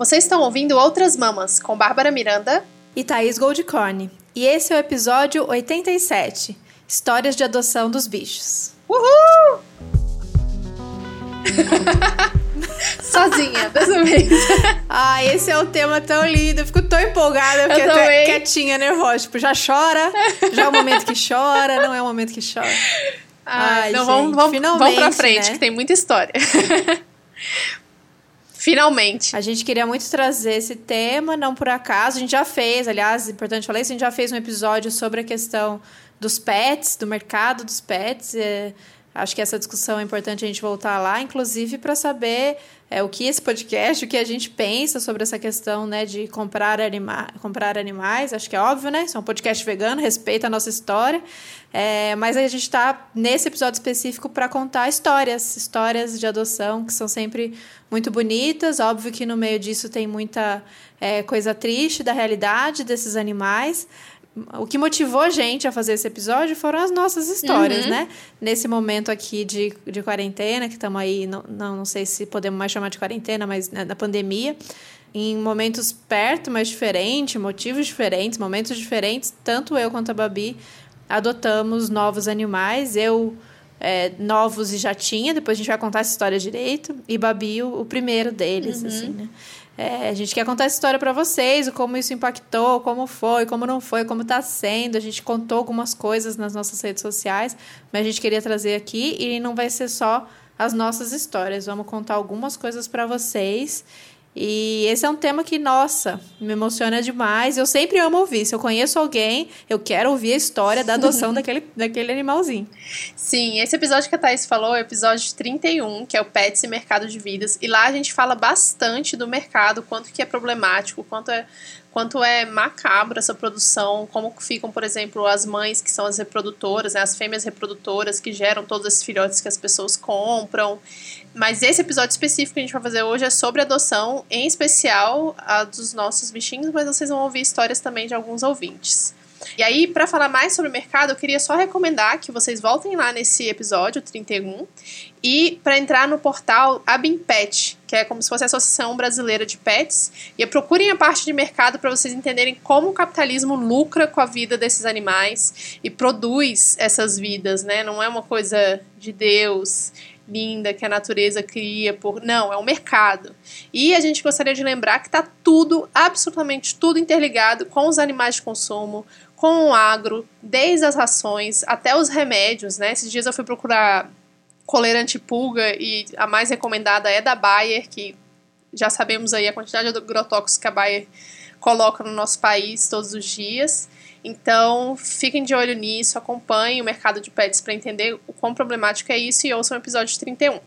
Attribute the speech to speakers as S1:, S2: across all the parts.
S1: Vocês estão ouvindo Outras Mamas com Bárbara Miranda
S2: e Thaís Goldcorn. E esse é o episódio 87 Histórias de Adoção dos Bichos.
S1: Uhul! Sozinha, dessa vez.
S2: Ah, esse é um tema tão lindo. Eu fico tão empolgada, porque eu até quietinha, nervosa. Tipo, já chora, já é o momento que chora, não é o momento que chora.
S1: Ai, Ai não, gente, vamos, vamos, vamos pra frente, né? que tem muita história. Finalmente.
S2: A gente queria muito trazer esse tema, não por acaso. A gente já fez, aliás, importante falar isso, a gente já fez um episódio sobre a questão dos pets, do mercado dos pets. É, acho que essa discussão é importante a gente voltar lá, inclusive para saber é, o que esse podcast, o que a gente pensa sobre essa questão né, de comprar, anima comprar animais. Acho que é óbvio, né? Isso é um podcast vegano, respeita a nossa história. É, mas a gente está nesse episódio específico para contar histórias, histórias de adoção que são sempre muito bonitas. Óbvio que no meio disso tem muita é, coisa triste da realidade desses animais o que motivou a gente a fazer esse episódio foram as nossas histórias, uhum. né? Nesse momento aqui de, de quarentena, que estamos aí, não, não, não sei se podemos mais chamar de quarentena, mas né, na pandemia, em momentos perto, mas diferente, motivos diferentes, momentos diferentes, tanto eu quanto a Babi adotamos novos animais. Eu. É, novos e já tinha, depois a gente vai contar essa história direito, e Babi, o, o primeiro deles, uhum. assim, né? É, a gente quer contar essa história para vocês, como isso impactou, como foi, como não foi, como está sendo. A gente contou algumas coisas nas nossas redes sociais, mas a gente queria trazer aqui e não vai ser só as nossas histórias. Vamos contar algumas coisas para vocês e esse é um tema que, nossa, me emociona demais. Eu sempre amo ouvir. Se eu conheço alguém, eu quero ouvir a história da adoção daquele, daquele animalzinho.
S1: Sim, esse episódio que a Thaís falou é o episódio 31, que é o Pets e Mercado de Vidas. E lá a gente fala bastante do mercado, quanto que é problemático, quanto é quanto é macabro essa produção, como ficam, por exemplo, as mães que são as reprodutoras, né, as fêmeas reprodutoras que geram todos esses filhotes que as pessoas compram. Mas esse episódio específico que a gente vai fazer hoje é sobre adoção, em especial a dos nossos bichinhos, mas vocês vão ouvir histórias também de alguns ouvintes. E aí, para falar mais sobre o mercado, eu queria só recomendar que vocês voltem lá nesse episódio 31 e para entrar no portal Abimpet, que é como se fosse a Associação Brasileira de Pets, e procurem a parte de mercado para vocês entenderem como o capitalismo lucra com a vida desses animais e produz essas vidas, né? Não é uma coisa de Deus linda que a natureza cria por. Não, é o mercado. E a gente gostaria de lembrar que está tudo, absolutamente tudo interligado com os animais de consumo, com o agro, desde as rações até os remédios, né? Esses dias eu fui procurar coleira antipulga e a mais recomendada é da Bayer, que já sabemos aí a quantidade de agrotóxicos que a Bayer coloca no nosso país todos os dias. Então, fiquem de olho nisso, acompanhem o mercado de pets para entender o quão problemático é isso e ouçam o episódio 31.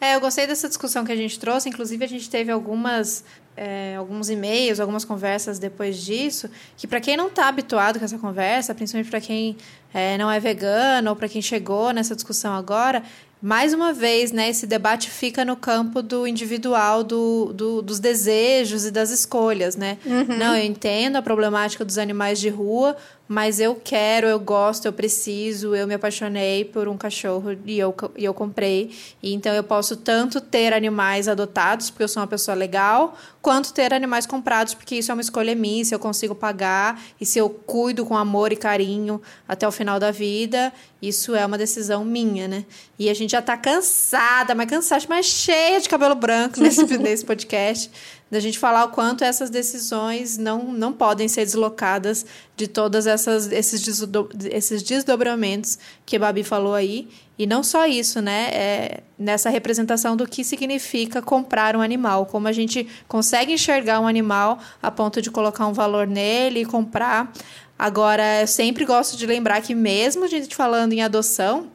S2: É, eu gostei dessa discussão que a gente trouxe. Inclusive, a gente teve algumas, é, alguns e-mails, algumas conversas depois disso, que para quem não está habituado com essa conversa, principalmente para quem é, não é vegano ou para quem chegou nessa discussão agora, mais uma vez, né, esse debate fica no campo do individual, do, do dos desejos e das escolhas, né? Uhum. Não, eu entendo a problemática dos animais de rua, mas eu quero, eu gosto, eu preciso, eu me apaixonei por um cachorro e eu, e eu comprei. E então eu posso tanto ter animais adotados, porque eu sou uma pessoa legal, quanto ter animais comprados, porque isso é uma escolha minha, se eu consigo pagar e se eu cuido com amor e carinho até o final da vida, isso é uma decisão minha, né? E a gente já tá cansada, mas cansada, mas cheia de cabelo branco nesse, nesse podcast da gente falar o quanto essas decisões não, não podem ser deslocadas de todos essas, esses, desdo, esses desdobramentos que a Babi falou aí. E não só isso, né? É nessa representação do que significa comprar um animal, como a gente consegue enxergar um animal a ponto de colocar um valor nele e comprar. Agora, eu sempre gosto de lembrar que, mesmo a gente falando em adoção,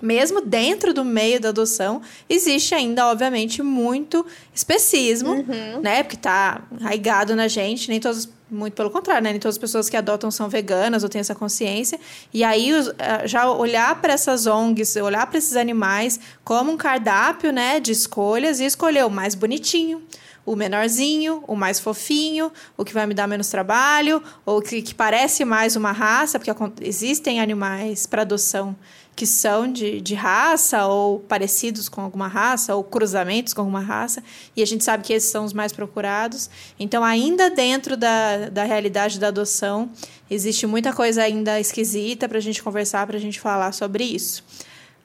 S2: mesmo dentro do meio da adoção, existe ainda, obviamente, muito especismo, uhum. né? Porque tá arraigado na gente, nem todos, muito pelo contrário, né? Nem todas as pessoas que adotam são veganas ou têm essa consciência. E aí, eh, já olhar para essas ONGs, olhar para esses animais como um cardápio, né? De escolhas e escolher o mais bonitinho, o menorzinho, o mais fofinho, o que vai me dar menos trabalho, ou que, que parece mais uma raça, porque existem animais para adoção que são de, de raça ou parecidos com alguma raça ou cruzamentos com alguma raça, e a gente sabe que esses são os mais procurados. Então, ainda dentro da, da realidade da adoção, existe muita coisa ainda esquisita para a gente conversar, para a gente falar sobre isso.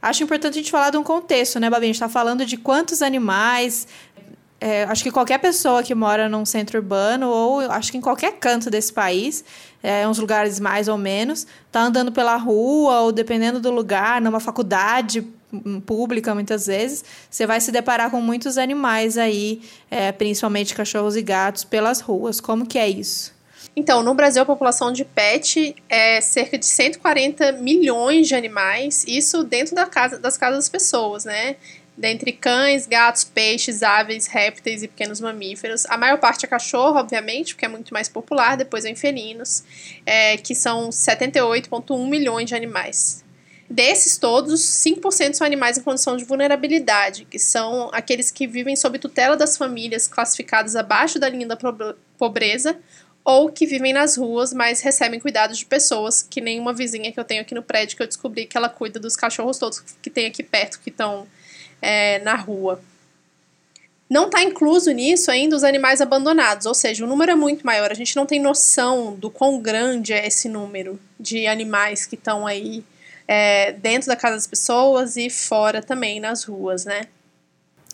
S2: Acho importante a gente falar de um contexto, né, Babi? A gente está falando de quantos animais. É, acho que qualquer pessoa que mora num centro urbano, ou acho que em qualquer canto desse país, é, uns lugares mais ou menos, tá andando pela rua, ou dependendo do lugar, numa faculdade pública muitas vezes, você vai se deparar com muitos animais aí, é, principalmente cachorros e gatos, pelas ruas. Como que é isso?
S1: Então, no Brasil, a população de pet é cerca de 140 milhões de animais, isso dentro da casa, das casas das pessoas, né? Dentre cães, gatos, peixes, aves, répteis e pequenos mamíferos. A maior parte é cachorro, obviamente, porque é muito mais popular, depois vem felinos, é, que são 78,1 milhões de animais. Desses todos, 5% são animais em condição de vulnerabilidade, que são aqueles que vivem sob tutela das famílias classificadas abaixo da linha da pobreza ou que vivem nas ruas, mas recebem cuidados de pessoas, que nem uma vizinha que eu tenho aqui no prédio que eu descobri que ela cuida dos cachorros todos que tem aqui perto, que estão é, na rua. Não está incluso nisso ainda os animais abandonados, ou seja, o número é muito maior. A gente não tem noção do quão grande é esse número de animais que estão aí é, dentro da casa das pessoas e fora também nas ruas, né?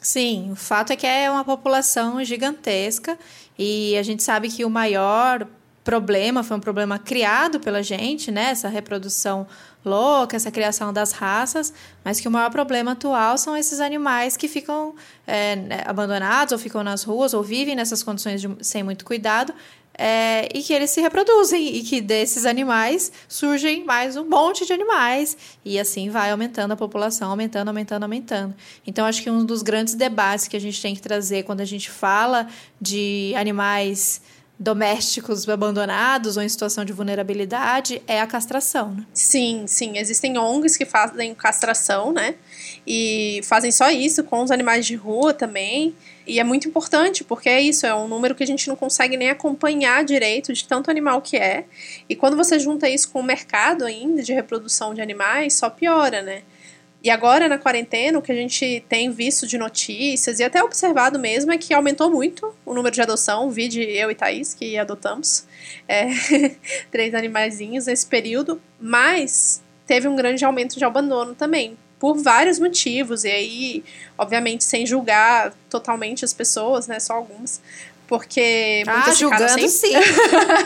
S2: Sim, o fato é que é uma população gigantesca e a gente sabe que o maior problema foi um problema criado pela gente, né? Essa reprodução louca, essa criação das raças, mas que o maior problema atual são esses animais que ficam é, abandonados ou ficam nas ruas ou vivem nessas condições de, sem muito cuidado é, e que eles se reproduzem e que desses animais surgem mais um monte de animais e assim vai aumentando a população, aumentando, aumentando, aumentando. Então acho que um dos grandes debates que a gente tem que trazer quando a gente fala de animais domésticos abandonados ou em situação de vulnerabilidade é a castração. Né?
S1: Sim, sim. Existem ONGs que fazem castração, né? E fazem só isso com os animais de rua também. E é muito importante, porque é isso, é um número que a gente não consegue nem acompanhar direito de tanto animal que é. E quando você junta isso com o mercado ainda de reprodução de animais, só piora, né? E agora, na quarentena, o que a gente tem visto de notícias e até observado mesmo é que aumentou muito o número de adoção. Vi de eu e Thaís, que adotamos é, três animaizinhos nesse período, mas teve um grande aumento de abandono também por vários motivos, e aí, obviamente, sem julgar totalmente as pessoas, né? Só algumas. Porque
S2: ah, muitas julgando sem... sim.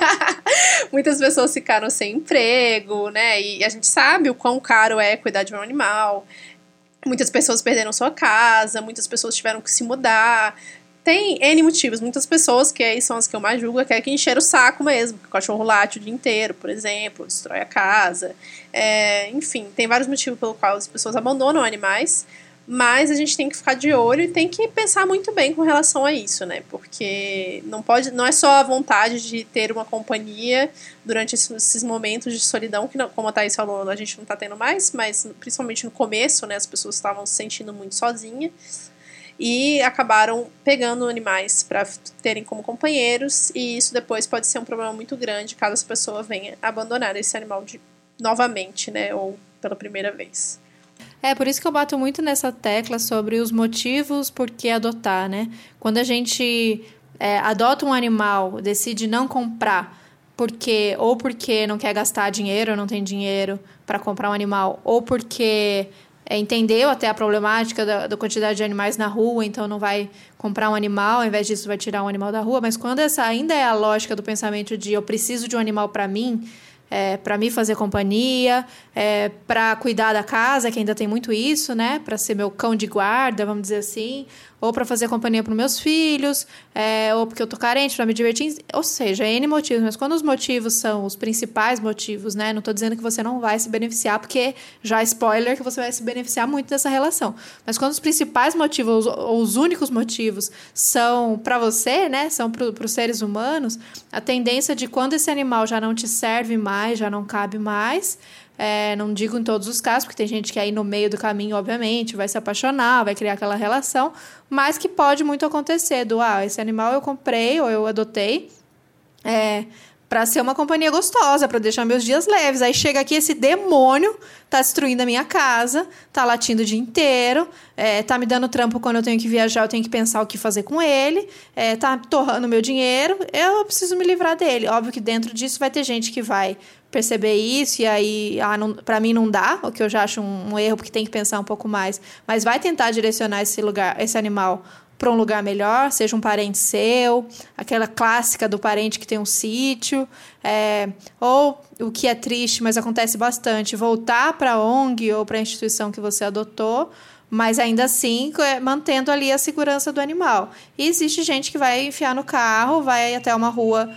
S1: muitas pessoas ficaram sem emprego, né? E a gente sabe o quão caro é cuidar de um animal. Muitas pessoas perderam sua casa, muitas pessoas tiveram que se mudar. Tem N motivos. Muitas pessoas, que aí são as que eu mais julgo, é que é que encher o saco mesmo. Que o cachorro late o dia inteiro, por exemplo, destrói a casa. É, enfim, tem vários motivos pelo qual as pessoas abandonam animais. Mas a gente tem que ficar de olho e tem que pensar muito bem com relação a isso, né? Porque não pode, não é só a vontade de ter uma companhia durante esses momentos de solidão, que, não, como a Thaís falou, a gente não tá tendo mais, mas principalmente no começo, né? As pessoas estavam se sentindo muito sozinhas e acabaram pegando animais para terem como companheiros, e isso depois pode ser um problema muito grande caso essa pessoa venha abandonar esse animal de, novamente, né, ou pela primeira vez.
S2: É, por isso que eu bato muito nessa tecla sobre os motivos por que adotar, né? Quando a gente é, adota um animal, decide não comprar, porque ou porque não quer gastar dinheiro, não tem dinheiro para comprar um animal, ou porque é, entendeu até a problemática da, da, quantidade de animais na rua, então não vai comprar um animal, ao invés disso vai tirar um animal da rua. Mas quando essa ainda é a lógica do pensamento de eu preciso de um animal para mim, é, para me fazer companhia, é, para cuidar da casa, que ainda tem muito isso, né? Para ser meu cão de guarda, vamos dizer assim, ou para fazer companhia para meus filhos, é, ou porque eu tô carente para me divertir, ou seja, N motivos, mas quando os motivos são os principais motivos, né? Não tô dizendo que você não vai se beneficiar, porque já spoiler que você vai se beneficiar muito dessa relação. Mas quando os principais motivos, ou os únicos motivos, são para você, né? São para os seres humanos, a tendência de quando esse animal já não te serve mais, já não cabe mais, é, não digo em todos os casos, porque tem gente que aí no meio do caminho, obviamente, vai se apaixonar, vai criar aquela relação, mas que pode muito acontecer do, ah, esse animal eu comprei ou eu adotei, é, para ser uma companhia gostosa, para deixar meus dias leves. Aí chega aqui esse demônio, tá destruindo a minha casa, tá latindo o dia inteiro, é, tá me dando trampo quando eu tenho que viajar, eu tenho que pensar o que fazer com ele, é, tá torrando meu dinheiro, eu preciso me livrar dele. Óbvio que dentro disso vai ter gente que vai perceber isso e aí, ah, para mim não dá, o que eu já acho um, um erro, porque tem que pensar um pouco mais, mas vai tentar direcionar esse lugar, esse animal para um lugar melhor, seja um parente seu, aquela clássica do parente que tem um sítio, é, ou o que é triste, mas acontece bastante, voltar para a ONG ou para a instituição que você adotou, mas ainda assim é, mantendo ali a segurança do animal. E existe gente que vai enfiar no carro, vai até uma rua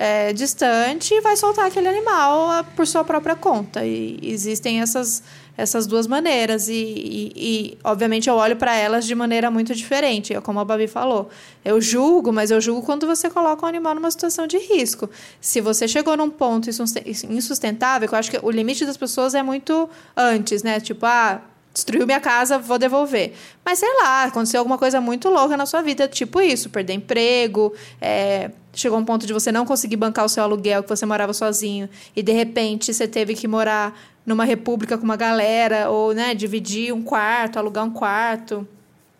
S2: é, distante e vai soltar aquele animal ah, por sua própria conta. E existem essas essas duas maneiras. E, e, e obviamente, eu olho para elas de maneira muito diferente, é como a Babi falou. Eu julgo, mas eu julgo quando você coloca um animal numa situação de risco. Se você chegou num ponto insustentável, eu acho que o limite das pessoas é muito antes, né? Tipo, ah, destruiu minha casa, vou devolver. Mas sei lá, aconteceu alguma coisa muito louca na sua vida, tipo isso, perder emprego, é, chegou um ponto de você não conseguir bancar o seu aluguel, que você morava sozinho, e de repente você teve que morar numa república com uma galera, ou né, dividir um quarto, alugar um quarto,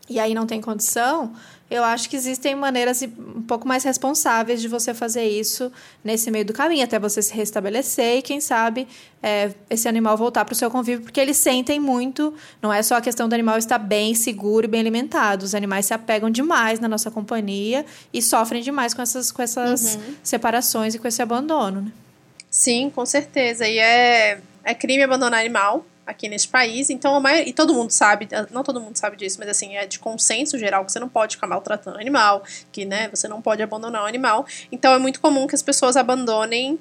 S2: e aí não tem condição, eu acho que existem maneiras um pouco mais responsáveis de você fazer isso nesse meio do caminho, até você se restabelecer e, quem sabe, é, esse animal voltar para o seu convívio, porque eles sentem muito, não é só a questão do animal estar bem seguro e bem alimentado, os animais se apegam demais na nossa companhia e sofrem demais com essas, com essas uhum. separações e com esse abandono. Né?
S1: Sim, com certeza. E é, é crime abandonar animal aqui neste país. Então, a maioria, e todo mundo sabe, não todo mundo sabe disso, mas assim, é de consenso geral que você não pode ficar maltratando animal, que, né, você não pode abandonar o animal. Então, é muito comum que as pessoas abandonem,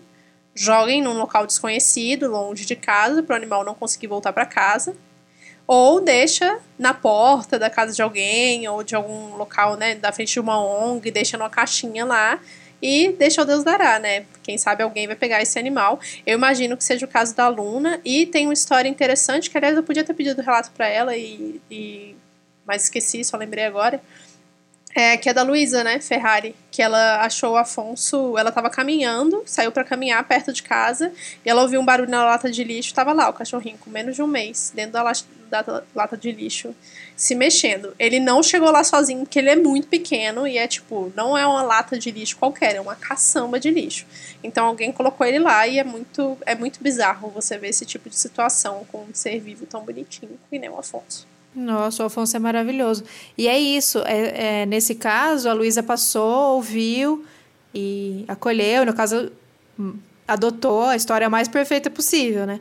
S1: joguem num local desconhecido, longe de casa, para o animal não conseguir voltar para casa. Ou deixa na porta da casa de alguém, ou de algum local, né, da frente de uma ONG, deixa numa caixinha lá, e deixa o Deus dará, né? Quem sabe alguém vai pegar esse animal. Eu imagino que seja o caso da Luna. E tem uma história interessante, que aliás eu podia ter pedido o relato para ela, e, e, mas esqueci, só lembrei agora. É, que é da Luísa, né, Ferrari, que ela achou o Afonso, ela tava caminhando, saiu para caminhar perto de casa, e ela ouviu um barulho na lata de lixo, tava lá o cachorrinho com menos de um mês, dentro da, da lata de lixo, se mexendo. Ele não chegou lá sozinho, porque ele é muito pequeno e é tipo, não é uma lata de lixo qualquer, é uma caçamba de lixo. Então alguém colocou ele lá e é muito, é muito bizarro você ver esse tipo de situação com um ser vivo tão bonitinho que nem o Afonso.
S2: Nossa, o Afonso é maravilhoso. E é isso, é, é nesse caso, a Luísa passou, ouviu e acolheu, no caso, hum, adotou a história mais perfeita possível, né?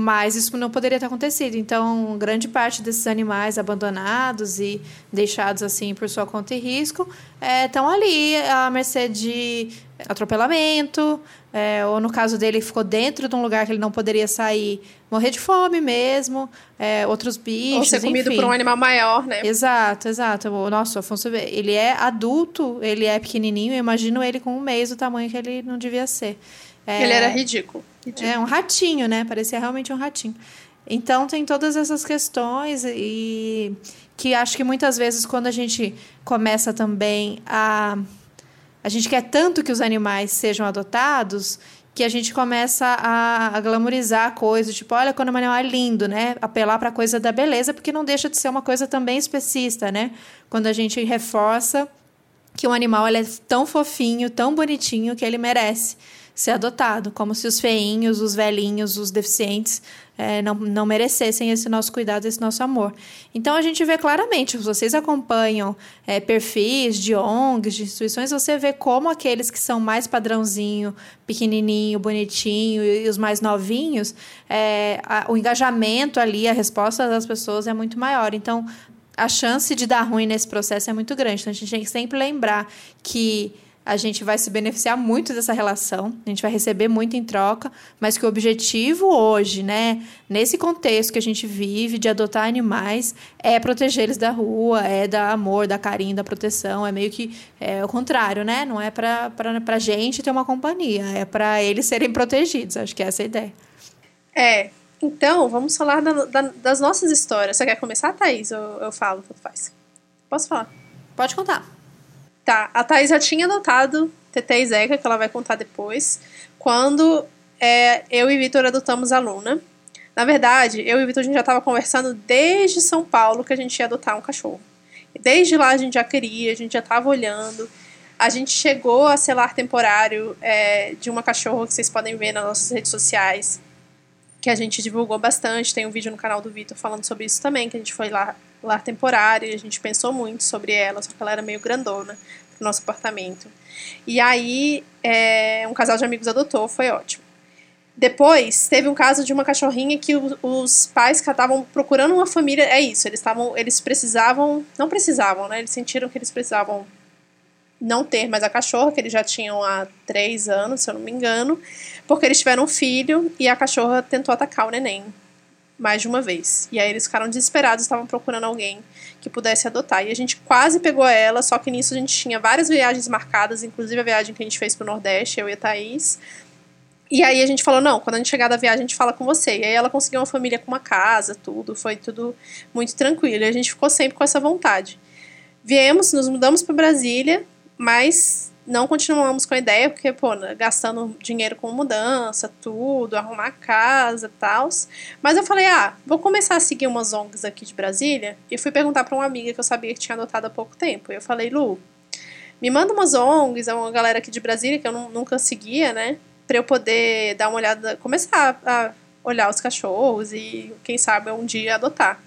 S2: Mas isso não poderia ter acontecido. Então, grande parte desses animais abandonados e deixados assim por sua conta e risco estão é, ali à mercê de atropelamento, é, ou no caso dele, ficou dentro de um lugar que ele não poderia sair, morrer de fome mesmo, é, outros bichos. Ou
S1: ser comido enfim. por um animal maior, né?
S2: Exato, exato. Nossa, o Afonso, ele é adulto, ele é pequenininho, eu imagino ele com um mês do tamanho que ele não devia ser.
S1: É, ele era ridículo, ridículo.
S2: É um ratinho, né? Parecia realmente um ratinho. Então tem todas essas questões e que acho que muitas vezes quando a gente começa também a a gente quer tanto que os animais sejam adotados que a gente começa a, a glamorizar coisas, tipo, olha quando o animal é lindo, né? Apelar para a coisa da beleza, porque não deixa de ser uma coisa também especista, né? Quando a gente reforça que um animal ele é tão fofinho, tão bonitinho que ele merece ser adotado, como se os feinhos, os velhinhos, os deficientes é, não, não merecessem esse nosso cuidado, esse nosso amor. Então a gente vê claramente, vocês acompanham é, perfis de ONGs, de instituições, você vê como aqueles que são mais padrãozinho, pequenininho, bonitinho e, e os mais novinhos, é, a, o engajamento ali, a resposta das pessoas é muito maior. Então a chance de dar ruim nesse processo é muito grande. Então a gente tem que sempre lembrar que a gente vai se beneficiar muito dessa relação, a gente vai receber muito em troca, mas que o objetivo hoje, né, nesse contexto que a gente vive de adotar animais, é proteger eles da rua, é dar amor, dar carinho, dar proteção, é meio que é o contrário, né? Não é para a gente ter uma companhia, é para eles serem protegidos, acho que é essa a ideia.
S1: É, então, vamos falar da, da, das nossas histórias. Você quer começar, Thaís? Eu, eu falo, tanto faz. Posso falar?
S2: Pode contar.
S1: Tá, a Thais já tinha adotado Tete e Zeca, que ela vai contar depois, quando é, eu e Vitor adotamos a Luna. Na verdade, eu e Vitor a gente já estava conversando desde São Paulo que a gente ia adotar um cachorro. Desde lá a gente já queria, a gente já estava olhando. A gente chegou a selar temporário é, de uma cachorra que vocês podem ver nas nossas redes sociais, que a gente divulgou bastante. Tem um vídeo no canal do Vitor falando sobre isso também, que a gente foi lá lar temporário a gente pensou muito sobre ela, só que ela era meio grandona pro nosso apartamento. E aí, é, um casal de amigos adotou, foi ótimo. Depois, teve um caso de uma cachorrinha que os pais que estavam procurando uma família. É isso, eles estavam. Eles precisavam. Não precisavam, né? Eles sentiram que eles precisavam não ter mais a cachorra, que eles já tinham há três anos, se eu não me engano, porque eles tiveram um filho e a cachorra tentou atacar o neném mais de uma vez. E aí eles ficaram desesperados, estavam procurando alguém que pudesse adotar. E a gente quase pegou ela, só que nisso a gente tinha várias viagens marcadas, inclusive a viagem que a gente fez pro Nordeste, eu e a Thaís. E aí a gente falou, não, quando a gente chegar da viagem a gente fala com você. E aí ela conseguiu uma família com uma casa, tudo, foi tudo muito tranquilo. E a gente ficou sempre com essa vontade. Viemos, nos mudamos para Brasília, mas não continuamos com a ideia, porque, pô, né, gastando dinheiro com mudança, tudo, arrumar casa e tal. Mas eu falei, ah, vou começar a seguir umas ONGs aqui de Brasília. E fui perguntar para uma amiga que eu sabia que tinha adotado há pouco tempo. E eu falei, Lu, me manda umas ONGs, é uma galera aqui de Brasília que eu nunca seguia, né? para eu poder dar uma olhada, começar a olhar os cachorros e quem sabe um dia adotar.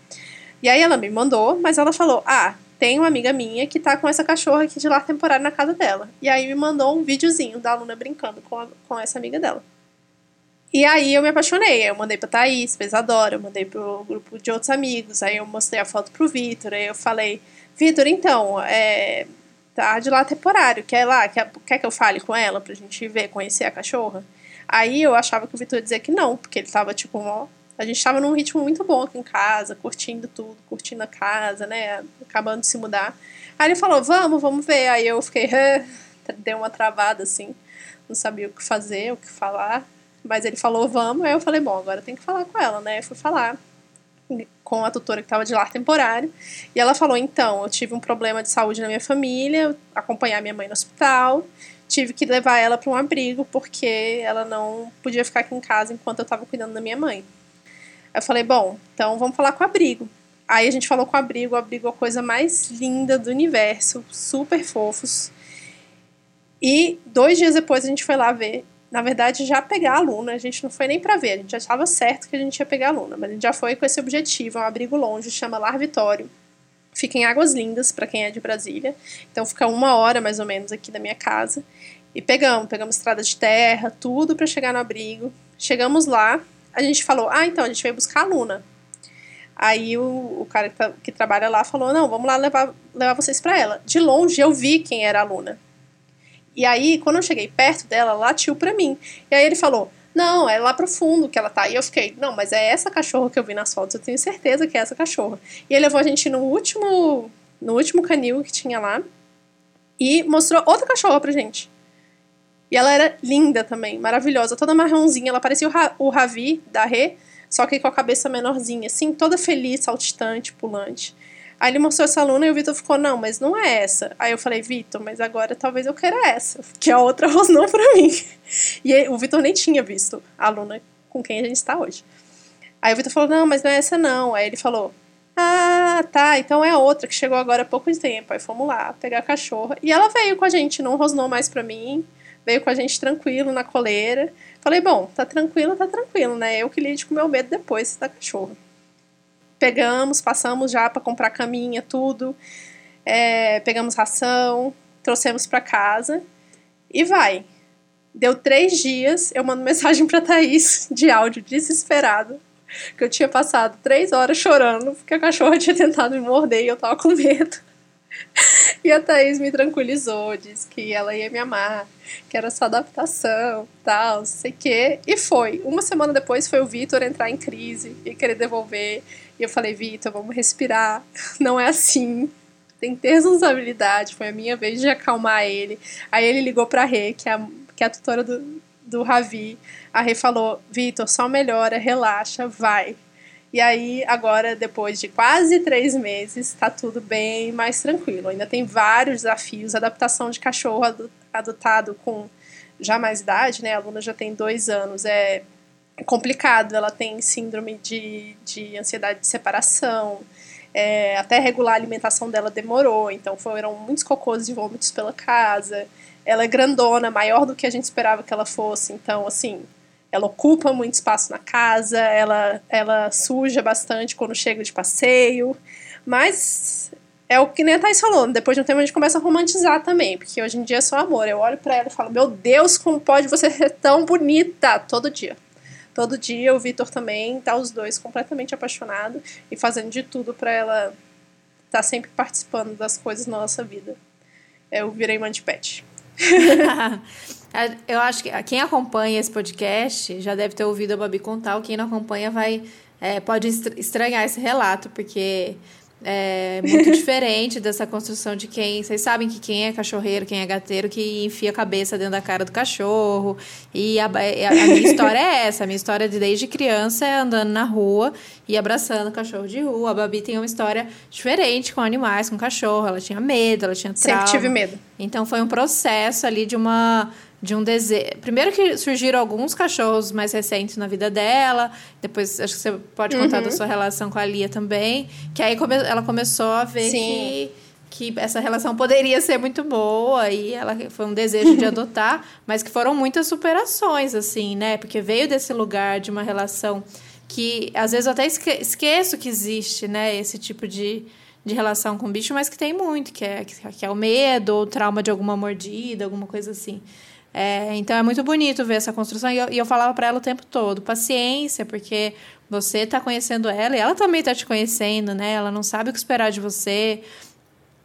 S1: E aí ela me mandou, mas ela falou: "Ah, tem uma amiga minha que tá com essa cachorra aqui de lar temporário na casa dela". E aí me mandou um videozinho da aluna brincando com, a, com essa amiga dela. E aí eu me apaixonei. Eu mandei pra Thaís, pra Isadora, eu mandei pro grupo de outros amigos. Aí eu mostrei a foto pro Vitor. Aí eu falei, Vitor, então, é, tá de lá temporário, quer lá, quer, quer que eu fale com ela pra gente ver, conhecer a cachorra? Aí eu achava que o Vitor ia dizer que não, porque ele tava tipo, ó, a gente tava num ritmo muito bom aqui em casa, curtindo tudo, curtindo a casa, né, acabando de se mudar. Aí ele falou, vamos, vamos ver. Aí eu fiquei, deu uma travada assim, não sabia o que fazer, o que falar. Mas ele falou, vamos, aí eu falei, bom, agora tem que falar com ela, né? Eu fui falar com a tutora que estava de lar temporário. E ela falou: então, eu tive um problema de saúde na minha família, acompanhar minha mãe no hospital, tive que levar ela para um abrigo porque ela não podia ficar aqui em casa enquanto eu estava cuidando da minha mãe. Eu falei: bom, então vamos falar com o abrigo. Aí a gente falou com o abrigo, o abrigo é a coisa mais linda do universo, super fofos. E dois dias depois a gente foi lá ver na verdade, já pegar a aluna. A gente não foi nem para ver, a gente já estava certo que a gente ia pegar a aluna, mas a gente já foi com esse objetivo. É um abrigo longe, chama Lar Vitório. Fica em Águas Lindas, para quem é de Brasília. Então fica uma hora mais ou menos aqui da minha casa. E pegamos, pegamos estrada de terra, tudo para chegar no abrigo. Chegamos lá, a gente falou: ah, então a gente veio buscar a aluna. Aí o, o cara que, tá, que trabalha lá falou: não, vamos lá levar, levar vocês para ela. De longe eu vi quem era a aluna. E aí, quando eu cheguei perto dela, ela latiu pra mim. E aí ele falou: Não, é lá pro fundo que ela tá. E eu fiquei: Não, mas é essa cachorra que eu vi nas fotos, eu tenho certeza que é essa cachorra. E ele levou a gente no último, no último canil que tinha lá e mostrou outra cachorra pra gente. E ela era linda também, maravilhosa, toda marronzinha. Ela parecia o, Ra o Ravi da Rê, só que com a cabeça menorzinha, assim, toda feliz, saltitante, pulante. Aí ele mostrou essa aluna e o Vitor ficou, não, mas não é essa. Aí eu falei, Vitor, mas agora talvez eu queira essa, que a outra rosnou pra mim. E aí, o Vitor nem tinha visto a aluna com quem a gente está hoje. Aí o Vitor falou, não, mas não é essa não. Aí ele falou, ah, tá, então é a outra que chegou agora há pouco tempo. Aí fomos lá pegar a cachorra. E ela veio com a gente, não rosnou mais pra mim. Veio com a gente tranquilo na coleira. Falei, bom, tá tranquilo, tá tranquilo, né? Eu que lide com meu medo depois da cachorra pegamos, passamos já para comprar caminha, tudo. É, pegamos ração, trouxemos para casa e vai. Deu três dias, eu mando mensagem para Thaís de áudio desesperado, que eu tinha passado três horas chorando porque a cachorra tinha tentado me morder e eu tava com medo. E a Thaís me tranquilizou, disse que ela ia me amar, que era só adaptação, tal, sei quê. E foi. Uma semana depois foi o Vitor entrar em crise e querer devolver. E eu falei, Vitor, vamos respirar. Não é assim. Tem que ter responsabilidade. Foi a minha vez de acalmar ele. Aí ele ligou pra Rê, que é a, que é a tutora do, do Ravi. A Rê falou, Vitor, só melhora, relaxa, vai. E aí, agora, depois de quase três meses, está tudo bem mais tranquilo. Ainda tem vários desafios. Adaptação de cachorro adotado com já mais idade, né? A Luna já tem dois anos, é complicado. Ela tem síndrome de, de ansiedade de separação. É, até regular a alimentação dela demorou, então foram muitos cocôs e vômitos pela casa. Ela é grandona, maior do que a gente esperava que ela fosse, então, assim, ela ocupa muito espaço na casa, ela, ela suja bastante quando chega de passeio, mas é o que nem a Thais falou, depois de um tempo a gente começa a romantizar também, porque hoje em dia é só amor. Eu olho para ela e falo, meu Deus, como pode você ser tão bonita todo dia. Todo dia o Vitor também tá os dois completamente apaixonados e fazendo de tudo para ela estar tá sempre participando das coisas na nossa vida. Eu virei mãe de pet.
S2: Eu acho que quem acompanha esse podcast já deve ter ouvido a Babi contar, quem não acompanha vai é, pode estranhar esse relato, porque é muito diferente dessa construção de quem. Vocês sabem que quem é cachorreiro, quem é gateiro, que enfia a cabeça dentro da cara do cachorro. E a, a, a minha história é essa. A minha história de desde criança é andando na rua e abraçando o cachorro de rua. A Babi tem uma história diferente com animais, com cachorro. Ela tinha medo, ela tinha trauma.
S1: Sempre tive medo.
S2: Então foi um processo ali de uma de um desejo. Primeiro que surgiram alguns cachorros mais recentes na vida dela, depois acho que você pode contar uhum. da sua relação com a Lia também, que aí come, ela começou a ver que que essa relação poderia ser muito boa e ela foi um desejo de adotar, mas que foram muitas superações assim, né? Porque veio desse lugar de uma relação que às vezes eu até esqueço que existe, né, esse tipo de de relação com o bicho, mas que tem muito, que é, que é o medo ou o trauma de alguma mordida, alguma coisa assim. É, então é muito bonito ver essa construção. E eu, e eu falava para ela o tempo todo: paciência, porque você está conhecendo ela e ela também está te conhecendo, né? Ela não sabe o que esperar de você.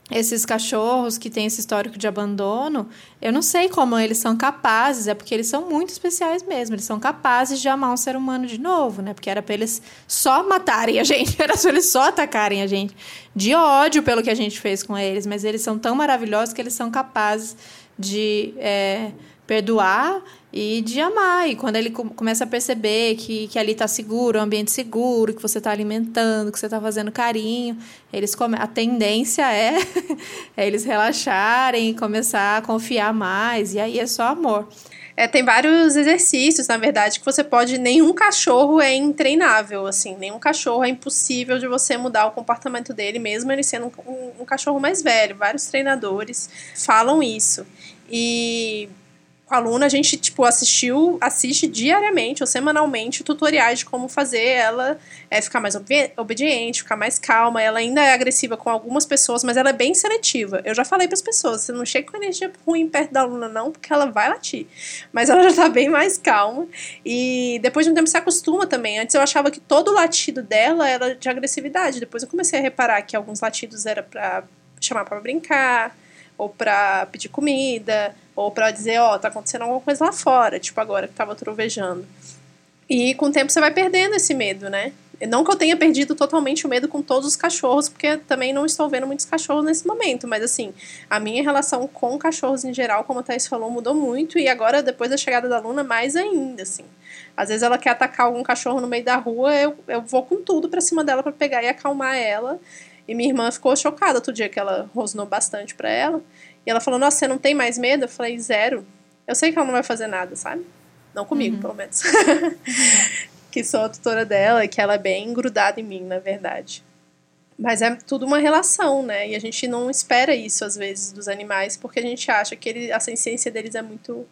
S2: Esses cachorros que têm esse histórico de abandono, eu não sei como eles são capazes, é porque eles são muito especiais mesmo. Eles são capazes de amar um ser humano de novo, né? Porque era para eles só matarem a gente, era para eles só atacarem a gente, de ódio pelo que a gente fez com eles. Mas eles são tão maravilhosos que eles são capazes de. É, perdoar e de amar. E quando ele começa a perceber que, que ali está seguro, um ambiente seguro, que você está alimentando, que você está fazendo carinho, eles come... a tendência é, é eles relaxarem, começar a confiar mais, e aí é só amor.
S1: É, tem vários exercícios, na verdade, que você pode. Nenhum cachorro é intreinável, assim. Nenhum cachorro é impossível de você mudar o comportamento dele, mesmo ele sendo um, um, um cachorro mais velho. Vários treinadores falam isso. E com a aluna, a gente, tipo, assistiu, assiste diariamente ou semanalmente tutoriais de como fazer ela é, ficar mais obediente, ficar mais calma. Ela ainda é agressiva com algumas pessoas, mas ela é bem seletiva. Eu já falei para as pessoas, você não chega com energia ruim perto da aluna, não, porque ela vai latir. Mas ela já tá bem mais calma. E depois de um tempo se acostuma também. Antes eu achava que todo latido dela era de agressividade. Depois eu comecei a reparar que alguns latidos era para chamar para brincar, ou para pedir comida ou para dizer, ó, oh, tá acontecendo alguma coisa lá fora, tipo agora que tava trovejando. E com o tempo você vai perdendo esse medo, né? Não que eu tenha perdido totalmente o medo com todos os cachorros, porque também não estou vendo muitos cachorros nesse momento, mas assim, a minha relação com cachorros em geral, como a Thais falou, mudou muito e agora, depois da chegada da Luna, mais ainda, assim. Às vezes ela quer atacar algum cachorro no meio da rua, eu, eu vou com tudo pra cima dela para pegar e acalmar ela. E minha irmã ficou chocada outro dia que ela rosnou bastante pra ela. E ela falou: Nossa, você não tem mais medo? Eu falei: Zero. Eu sei que ela não vai fazer nada, sabe? Não comigo, uhum. pelo menos. que sou a tutora dela e que ela é bem grudada em mim, na verdade. Mas é tudo uma relação, né? E a gente não espera isso, às vezes, dos animais, porque a gente acha que ele, a ciência deles é muito,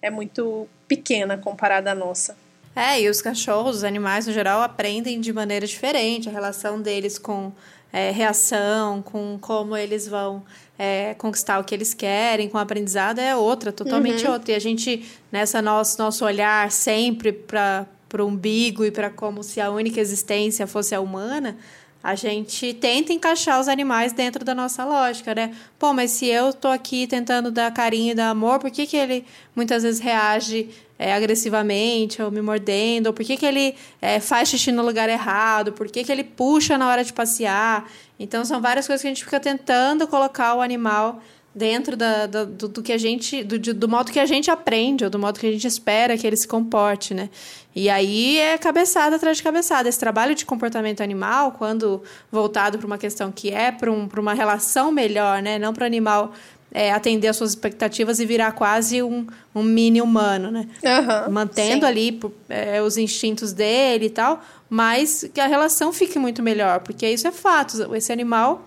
S1: é muito pequena comparada à nossa.
S2: É, e os cachorros, os animais no geral, aprendem de maneira diferente. A relação deles com é, reação, com como eles vão é, conquistar o que eles querem, com o aprendizado, é outra, totalmente uhum. outra. E a gente, nessa nosso, nosso olhar sempre para o umbigo e para como se a única existência fosse a humana, a gente tenta encaixar os animais dentro da nossa lógica, né? Pô, mas se eu tô aqui tentando dar carinho e dar amor, por que, que ele muitas vezes reage é, agressivamente ou me mordendo? Ou por que, que ele é, faz xixi no lugar errado? Por que, que ele puxa na hora de passear? Então, são várias coisas que a gente fica tentando colocar o animal dentro da, da do, do, que a gente do, do modo que a gente aprende ou do modo que a gente espera que ele se comporte né e aí é cabeçada atrás de cabeçada esse trabalho de comportamento animal quando voltado para uma questão que é para um, uma relação melhor né não para o animal é, atender às suas expectativas e virar quase um, um mini humano, né?
S1: Uhum,
S2: Mantendo
S1: sim.
S2: ali é, os instintos dele e tal, mas que a relação fique muito melhor, porque isso é fato. Esse animal,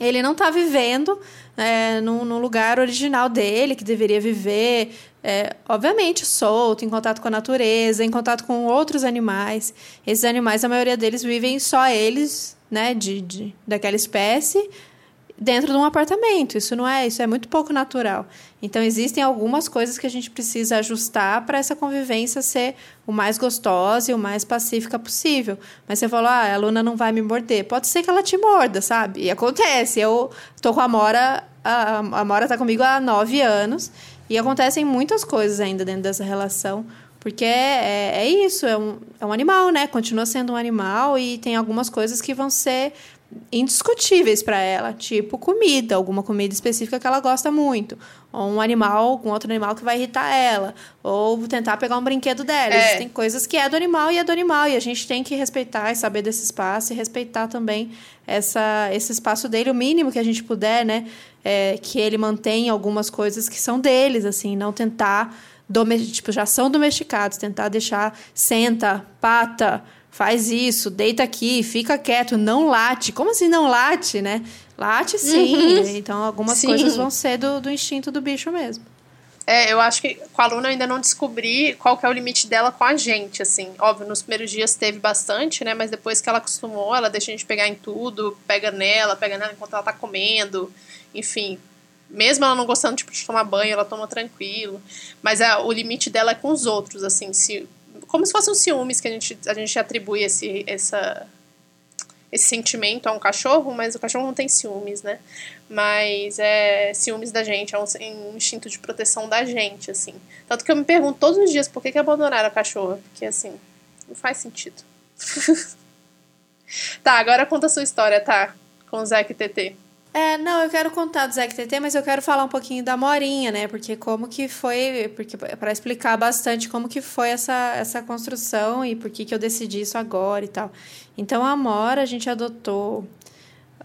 S2: ele não está vivendo é, lugar original dele, que deveria viver, é, obviamente, solto, em contato com a natureza, em contato com outros animais. Esses animais, a maioria deles vivem só eles, né, de, de daquela espécie, dentro de um apartamento. Isso não é, isso é muito pouco natural. Então existem algumas coisas que a gente precisa ajustar para essa convivência ser o mais gostosa e o mais pacífica possível. Mas você falou, ah, a Luna não vai me morder. Pode ser que ela te morda, sabe? E acontece. Eu tô com a Mora, a, a Mora tá comigo há nove anos e acontecem muitas coisas ainda dentro dessa relação. Porque é, é, é isso, é um, é um animal, né? Continua sendo um animal e tem algumas coisas que vão ser indiscutíveis para ela, tipo comida, alguma comida específica que ela gosta muito, ou um animal, algum outro animal que vai irritar ela, ou tentar pegar um brinquedo dela.
S1: É.
S2: Tem coisas que é do animal e é do animal, e a gente tem que respeitar e saber desse espaço e respeitar também essa, esse espaço dele, o mínimo que a gente puder, né? É, que ele mantenha algumas coisas que são deles, assim, não tentar tipo, já são domesticados, tentar deixar senta, pata, faz isso, deita aqui, fica quieto, não late. Como assim não late, né? Late sim. Uhum. Então, algumas sim. coisas vão ser do, do instinto do bicho mesmo.
S1: É, eu acho que com a aluna eu ainda não descobri qual que é o limite dela com a gente, assim. Óbvio, nos primeiros dias teve bastante, né? Mas depois que ela acostumou, ela deixa a gente pegar em tudo, pega nela, pega nela enquanto ela tá comendo, enfim. Mesmo ela não gostando tipo, de tomar banho, ela toma tranquilo. Mas é, o limite dela é com os outros, assim. Se, como se fossem os ciúmes que a gente, a gente atribui esse, essa, esse sentimento a um cachorro, mas o cachorro não tem ciúmes, né? Mas é ciúmes da gente, é um, um instinto de proteção da gente, assim. Tanto que eu me pergunto todos os dias por que, que abandonaram a cachorra, porque assim, não faz sentido. tá, agora conta a sua história, tá? Com o Zack e TT.
S2: É, não, eu quero contar do Zack TT, mas eu quero falar um pouquinho da Morinha, né? Porque como que foi, porque para explicar bastante como que foi essa, essa construção e por que que eu decidi isso agora e tal. Então a Mora a gente adotou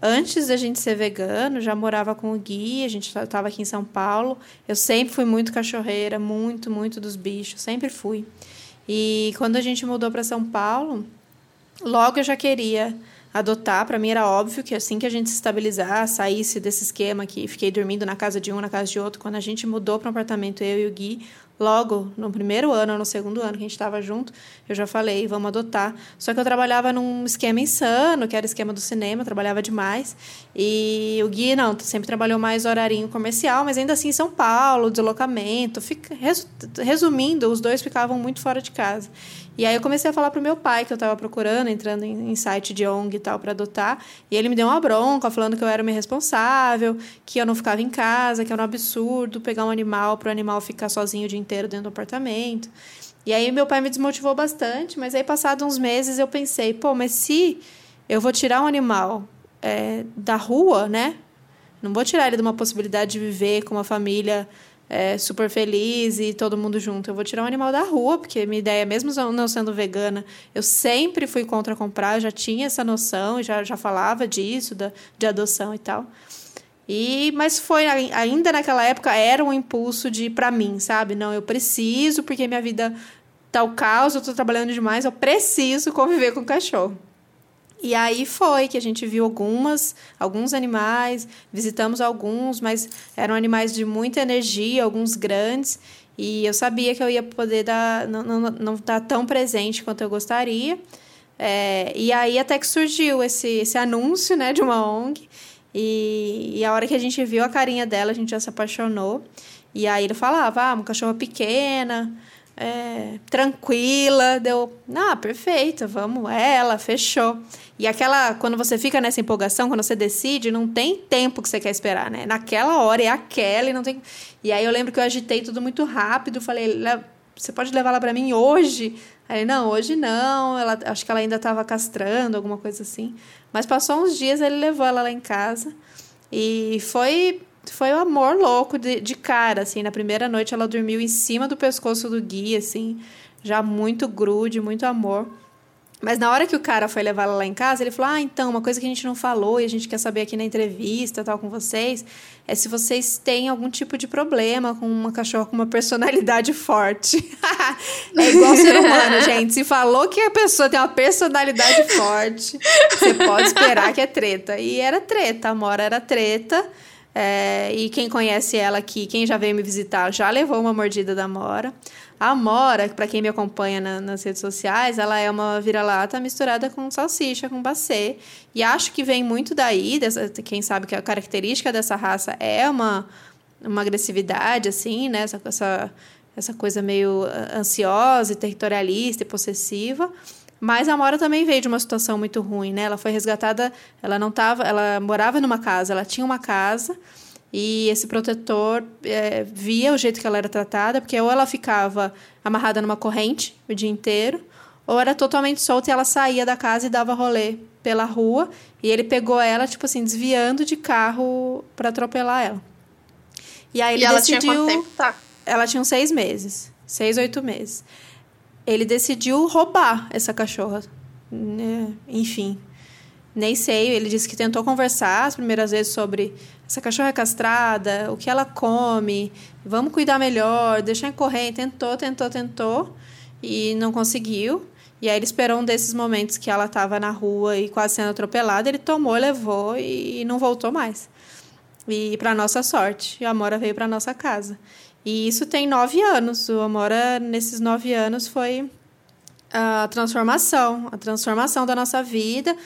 S2: antes da gente ser vegano, já morava com o Gui, a gente estava aqui em São Paulo. Eu sempre fui muito cachorreira, muito, muito dos bichos, sempre fui. E quando a gente mudou para São Paulo, logo eu já queria adotar. Para mim era óbvio que assim que a gente se estabilizar, saísse desse esquema que fiquei dormindo na casa de um, na casa de outro, quando a gente mudou para um apartamento, eu e o Gui, logo no primeiro ano no segundo ano que a gente estava junto, eu já falei, vamos adotar. Só que eu trabalhava num esquema insano, que era esquema do cinema, trabalhava demais. E o Gui, não, sempre trabalhou mais horarinho comercial, mas ainda assim em São Paulo, deslocamento. Fica, resumindo, os dois ficavam muito fora de casa. E aí eu comecei a falar pro meu pai que eu estava procurando, entrando em, em, site de ONG e tal para adotar, e ele me deu uma bronca falando que eu era uma irresponsável, que eu não ficava em casa, que era um absurdo pegar um animal para o animal ficar sozinho o dia inteiro dentro do apartamento. E aí meu pai me desmotivou bastante, mas aí passados uns meses eu pensei, pô, mas se eu vou tirar um animal é, da rua, né? Não vou tirar ele de uma possibilidade de viver com uma família é, super feliz e todo mundo junto. Eu vou tirar um animal da rua, porque minha ideia, mesmo não sendo vegana, eu sempre fui contra comprar, já tinha essa noção, já, já falava disso, da, de adoção e tal. E, mas foi ainda naquela época era um impulso de para mim, sabe? Não, eu preciso porque minha vida tá o caos, eu tô trabalhando demais, eu preciso conviver com cachorro. E aí foi que a gente viu algumas, alguns animais, visitamos alguns, mas eram animais de muita energia, alguns grandes, e eu sabia que eu ia poder dar, não, não, não estar tão presente quanto eu gostaria. É, e aí até que surgiu esse, esse anúncio né, de uma ONG, e, e a hora que a gente viu a carinha dela, a gente já se apaixonou. E aí ele falava, ah, uma cachorra pequena, é, tranquila, deu, ah, perfeito, vamos, ela, fechou. E aquela, quando você fica nessa empolgação, quando você decide, não tem tempo que você quer esperar, né? Naquela hora é aquela e não tem. E aí eu lembro que eu agitei tudo muito rápido, falei, você pode levar ela para mim hoje? Aí, não, hoje não, ela, acho que ela ainda estava castrando, alguma coisa assim. Mas passou uns dias, ele levou ela lá em casa e foi foi um amor louco de, de cara, assim. Na primeira noite ela dormiu em cima do pescoço do Gui, assim, já muito grude, muito amor. Mas na hora que o cara foi levar ela lá em casa, ele falou: Ah, então, uma coisa que a gente não falou e a gente quer saber aqui na entrevista tal com vocês é se vocês têm algum tipo de problema com uma cachorra com uma personalidade forte. é igual ser humano, gente. Se falou que a pessoa tem uma personalidade forte, você pode esperar que é treta. E era treta, a Mora era treta. É, e quem conhece ela aqui, quem já veio me visitar, já levou uma mordida da Mora. A Amora, para quem me acompanha na, nas redes sociais, ela é uma vira-lata misturada com salsicha, com bacê. E acho que vem muito daí, dessa, quem sabe que a característica dessa raça é uma, uma agressividade, assim, né? Essa, essa, essa coisa meio ansiosa, territorialista e possessiva. Mas a Amora também veio de uma situação muito ruim, né? Ela foi resgatada, ela não tava, ela morava numa casa, ela tinha uma casa e esse protetor é, via o jeito que ela era tratada, porque ou ela ficava amarrada numa corrente o dia inteiro, ou era totalmente solta e ela saía da casa e dava rolê pela rua. E ele pegou ela, tipo assim, desviando de carro para atropelar ela.
S1: E aí ele e ela decidiu. Tinha quanto tempo? Tá.
S2: Ela tinha uns seis meses. Seis, oito meses. Ele decidiu roubar essa cachorra. Né, enfim, nem sei. Ele disse que tentou conversar as primeiras vezes sobre essa cachorra é castrada, o que ela come, vamos cuidar melhor, deixar correr. Tentou, tentou, tentou e não conseguiu. E aí ele esperou um desses momentos que ela estava na rua e quase sendo atropelada, ele tomou, levou e não voltou mais. E para nossa sorte, a Amora veio para nossa casa. E isso tem nove anos. O Amora, nesses nove anos, foi a transformação, a transformação da nossa vida,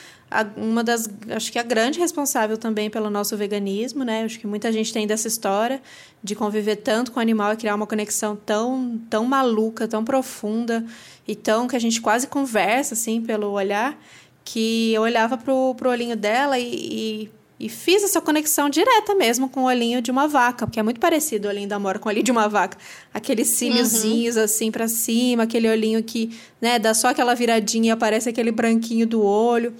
S2: uma das, acho que a grande responsável também pelo nosso veganismo, né? Acho que muita gente tem dessa história de conviver tanto com o animal e criar uma conexão tão, tão maluca, tão profunda e tão que a gente quase conversa assim pelo olhar, que eu olhava pro, pro olhinho dela e, e e fiz essa conexão direta mesmo com o olhinho de uma vaca, porque é muito parecido o olhinho da Mora com o olhinho de uma vaca. Aqueles cíliozinhos uhum. assim para cima, aquele olhinho que, né, dá só aquela viradinha e aparece aquele branquinho do olho.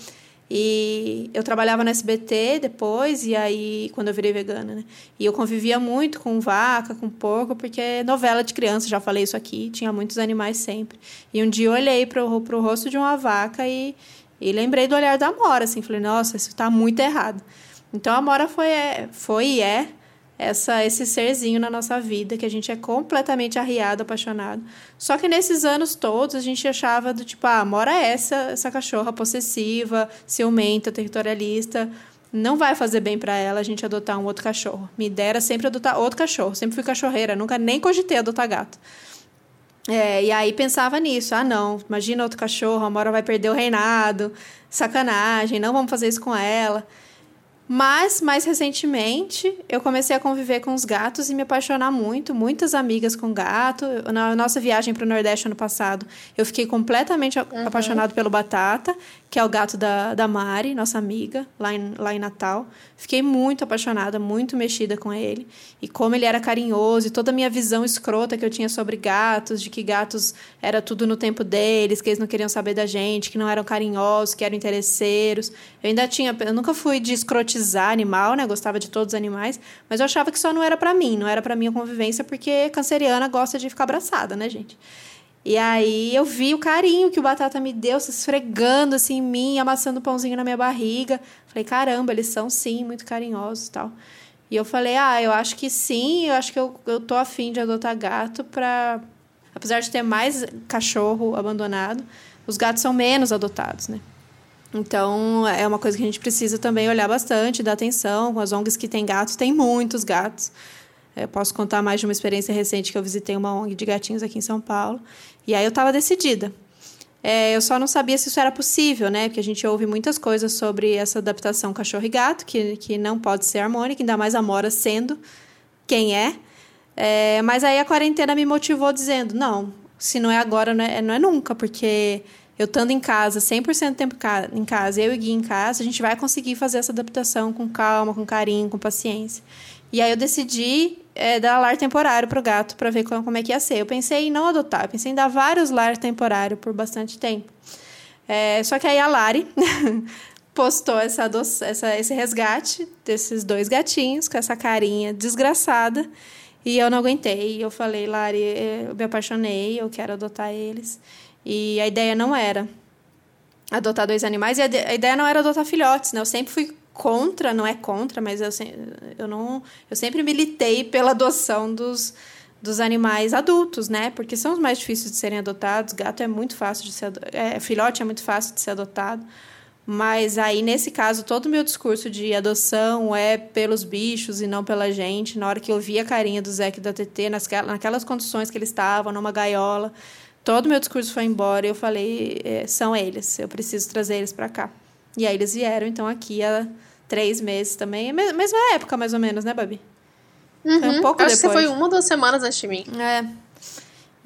S2: E eu trabalhava no SBT depois, e aí, quando eu virei vegana, né? E eu convivia muito com vaca, com porco, porque é novela de criança, já falei isso aqui, tinha muitos animais sempre. E um dia eu olhei pro, pro rosto de uma vaca e, e lembrei do olhar da Mora, assim, falei, nossa, isso tá muito errado. Então a Mora foi, é, foi e é essa, esse serzinho na nossa vida, que a gente é completamente arriado, apaixonado. Só que nesses anos todos a gente achava do tipo, ah, Mora é essa, essa cachorra possessiva, ciumenta, territorialista. Não vai fazer bem para ela a gente adotar um outro cachorro. Me dera sempre adotar outro cachorro. Sempre fui cachorreira, nunca nem cogitei adotar gato. É, e aí pensava nisso. Ah, não, imagina outro cachorro, a Mora vai perder o reinado. Sacanagem, não vamos fazer isso com ela. Mas, mais recentemente, eu comecei a conviver com os gatos e me apaixonar muito. Muitas amigas com gato. Na nossa viagem para o Nordeste ano passado, eu fiquei completamente uhum. apaixonado pelo Batata que é o gato da, da Mari, nossa amiga, lá em, lá em Natal. Fiquei muito apaixonada, muito mexida com ele. E como ele era carinhoso, e toda a minha visão escrota que eu tinha sobre gatos, de que gatos era tudo no tempo deles, que eles não queriam saber da gente, que não eram carinhosos, que eram interesseiros. Eu ainda tinha. Eu nunca fui de escrotizar animal, né? Gostava de todos os animais, mas eu achava que só não era para mim, não era para minha convivência, porque canceriana gosta de ficar abraçada, né, gente? E aí eu vi o carinho que o Batata me deu, se esfregando assim em mim, amassando o pãozinho na minha barriga. Falei, caramba, eles são sim muito carinhosos e tal. E eu falei, ah, eu acho que sim, eu acho que eu, eu tô afim de adotar gato pra. Apesar de ter mais cachorro abandonado, os gatos são menos adotados, né? Então, é uma coisa que a gente precisa também olhar bastante, dar atenção. Com as ONGs que têm gatos, tem muitos gatos. Eu posso contar mais de uma experiência recente que eu visitei uma ONG de gatinhos aqui em São Paulo. E aí eu estava decidida. É, eu só não sabia se isso era possível, né? Porque a gente ouve muitas coisas sobre essa adaptação cachorro e gato, que, que não pode ser harmônica, ainda mais a Mora sendo quem é. é. Mas aí a quarentena me motivou dizendo: não, se não é agora, não é, não é nunca, porque eu estando em casa, 100% do tempo em casa, eu e Gui em casa, a gente vai conseguir fazer essa adaptação com calma, com carinho, com paciência. E aí eu decidi é, dar lar temporário para o gato para ver como, é que ia ser. Eu pensei em não adotar, eu pensei em dar vários lar temporário por bastante tempo. É, só que aí a Lari postou essa, essa, esse resgate desses dois gatinhos com essa carinha desgraçada. E eu não aguentei. Eu falei, Lari, eu me apaixonei, eu quero adotar eles. E a ideia não era adotar dois animais. E a ideia não era adotar filhotes, né? Eu sempre fui contra, não é contra, mas eu, eu não. Eu sempre militei pela adoção dos, dos animais adultos, né? Porque são os mais difíceis de serem adotados. Gato é muito fácil de ser é, filhote é muito fácil de ser adotado. Mas aí, nesse caso, todo o meu discurso de adoção é pelos bichos e não pela gente. Na hora que eu vi a carinha do Zeca e da TT, nas, naquelas condições que eles estavam, numa gaiola, todo o meu discurso foi embora e eu falei: é, são eles, eu preciso trazer eles para cá. E aí eles vieram, então, aqui há três meses também. Mesma época, mais ou menos, né, Babi?
S1: Uhum. Foi um pouco Acho depois. que você foi uma ou duas semanas antes de mim.
S2: É.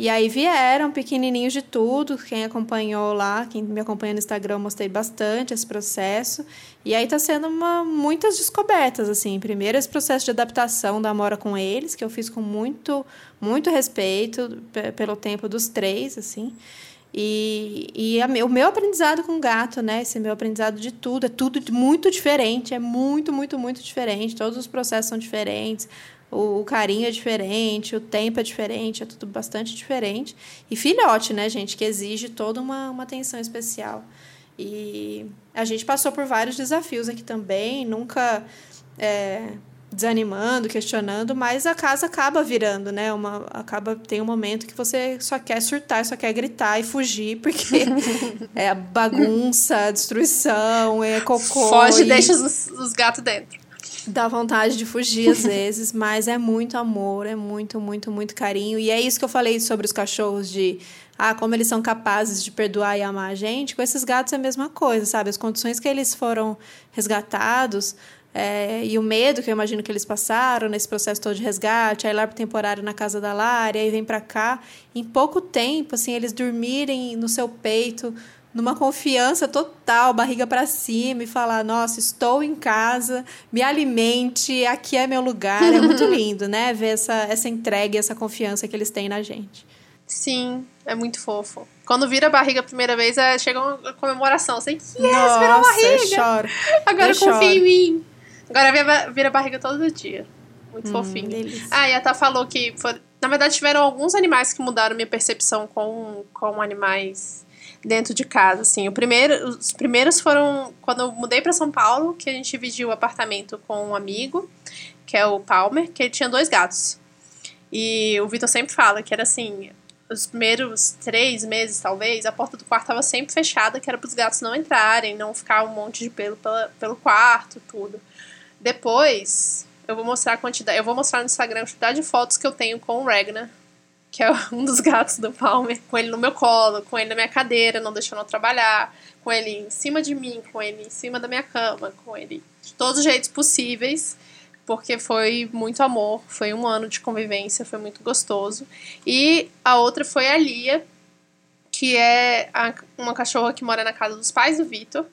S2: E aí vieram pequenininhos de tudo. Quem acompanhou lá, quem me acompanha no Instagram, mostrei bastante esse processo. E aí tá sendo uma, muitas descobertas, assim. Primeiro, esse processo de adaptação da Mora com eles, que eu fiz com muito, muito respeito pelo tempo dos três, assim. E, e a, o meu aprendizado com gato, né? Esse meu aprendizado de tudo, é tudo muito diferente, é muito, muito, muito diferente. Todos os processos são diferentes o, carinho é diferente, o tempo é diferente, é tudo bastante diferente. E filhote, né, gente, que exige toda uma, uma atenção especial. E a gente passou por vários desafios aqui também, nunca é, desanimando, questionando, mas a casa acaba virando, né? Uma, acaba tem um momento que você só quer surtar, só quer gritar e fugir, porque é bagunça, destruição, é cocô.
S1: Foge e deixa os, os gatos dentro.
S2: Dá vontade de fugir às vezes, mas é muito amor, é muito, muito, muito carinho. E é isso que eu falei sobre os cachorros de ah, como eles são capazes de perdoar e amar a gente. Com esses gatos é a mesma coisa, sabe? As condições que eles foram resgatados é, e o medo que eu imagino que eles passaram nesse processo todo de resgate, aí lá pro temporário na casa da Lara, aí vem para cá, em pouco tempo, assim, eles dormirem no seu peito numa confiança total, barriga para cima e falar: "Nossa, estou em casa, me alimente, aqui é meu lugar". É muito lindo, né? Ver essa essa entrega, essa confiança que eles têm na gente.
S1: Sim, é muito fofo. Quando vira a barriga a primeira vez, é, chega uma comemoração, assim, yes, Nossa, virou a barriga. Eu choro. Agora eu confia choro. em mim. Agora vira, vira barriga todo dia. Muito hum, fofinho. Delícia. Ah, e a Tá falou que na verdade tiveram alguns animais que mudaram minha percepção com, com animais dentro de casa, assim. O primeiro, os primeiros foram quando eu mudei para São Paulo, que a gente dividiu o apartamento com um amigo, que é o Palmer, que ele tinha dois gatos. E o Vitor sempre fala que era assim, os primeiros três meses, talvez, a porta do quarto estava sempre fechada, que era para os gatos não entrarem, não ficar um monte de pelo pela, pelo quarto, tudo. Depois, eu vou mostrar a quantidade, eu vou mostrar no Instagram a quantidade de fotos que eu tenho com o Ragnar, que é um dos gatos do Palmer, com ele no meu colo, com ele na minha cadeira, não deixando eu trabalhar, com ele em cima de mim, com ele em cima da minha cama, com ele de todos os jeitos possíveis, porque foi muito amor, foi um ano de convivência, foi muito gostoso. E a outra foi a Lia, que é a, uma cachorra que mora na casa dos pais do Vitor,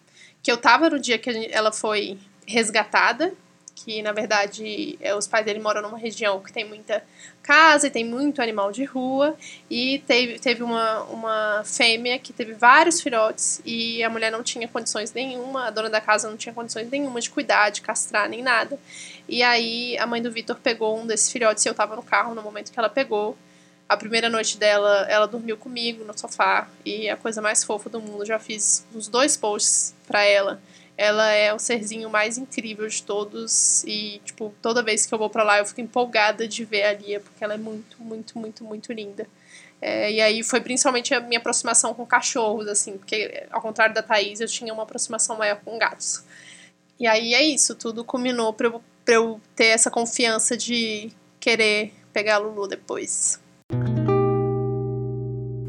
S1: que eu tava no dia que ela foi resgatada, que na verdade é, os pais dele moram numa região que tem muita casa e tem muito animal de rua. E teve, teve uma, uma fêmea que teve vários filhotes e a mulher não tinha condições nenhuma, a dona da casa não tinha condições nenhuma de cuidar, de castrar, nem nada. E aí a mãe do Vitor pegou um desses filhotes e eu tava no carro no momento que ela pegou. A primeira noite dela, ela dormiu comigo no sofá e a coisa mais fofa do mundo. Já fiz uns dois posts pra ela ela é o serzinho mais incrível de todos e, tipo, toda vez que eu vou para lá eu fico empolgada de ver a Lia, porque ela é muito, muito, muito, muito linda. É, e aí foi principalmente a minha aproximação com cachorros, assim, porque ao contrário da Thaís, eu tinha uma aproximação maior com gatos. E aí é isso, tudo culminou pra eu, pra eu ter essa confiança de querer pegar a Lulu depois.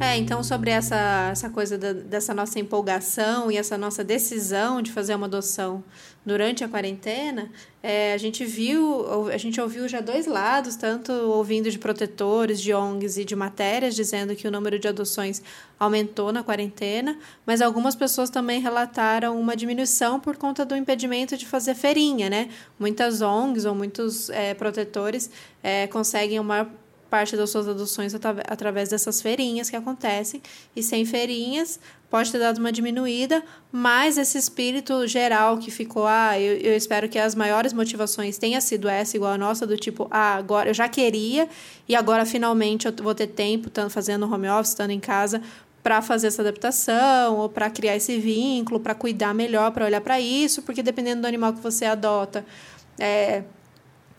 S2: É, então sobre essa, essa coisa da, dessa nossa empolgação e essa nossa decisão de fazer uma adoção durante a quarentena, é, a gente viu, a gente ouviu já dois lados, tanto ouvindo de protetores, de ONGs e de matérias dizendo que o número de adoções aumentou na quarentena, mas algumas pessoas também relataram uma diminuição por conta do impedimento de fazer feirinha, né? Muitas ONGs ou muitos é, protetores é, conseguem uma parte das suas adoções através dessas feirinhas que acontecem. E sem feirinhas, pode ter dado uma diminuída, mas esse espírito geral que ficou, ah, eu, eu espero que as maiores motivações tenha sido essa, igual a nossa, do tipo, ah, agora eu já queria e agora finalmente eu vou ter tempo, estando fazendo home office, estando em casa, para fazer essa adaptação ou para criar esse vínculo, para cuidar melhor, para olhar para isso, porque dependendo do animal que você adota, é,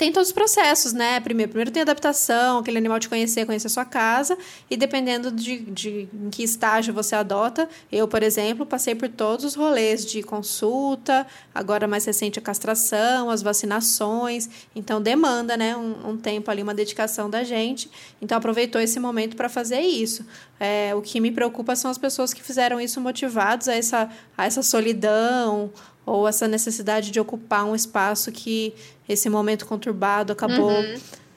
S2: tem todos os processos, né? Primeiro, primeiro tem adaptação, aquele animal te conhecer, conhecer a sua casa, e dependendo de, de em que estágio você adota, eu, por exemplo, passei por todos os rolês de consulta, agora mais recente a castração, as vacinações, então demanda, né? Um, um tempo ali, uma dedicação da gente, então aproveitou esse momento para fazer isso. É, o que me preocupa são as pessoas que fizeram isso motivados a essa, a essa solidão, ou essa necessidade de ocupar um espaço que esse momento conturbado acabou uhum.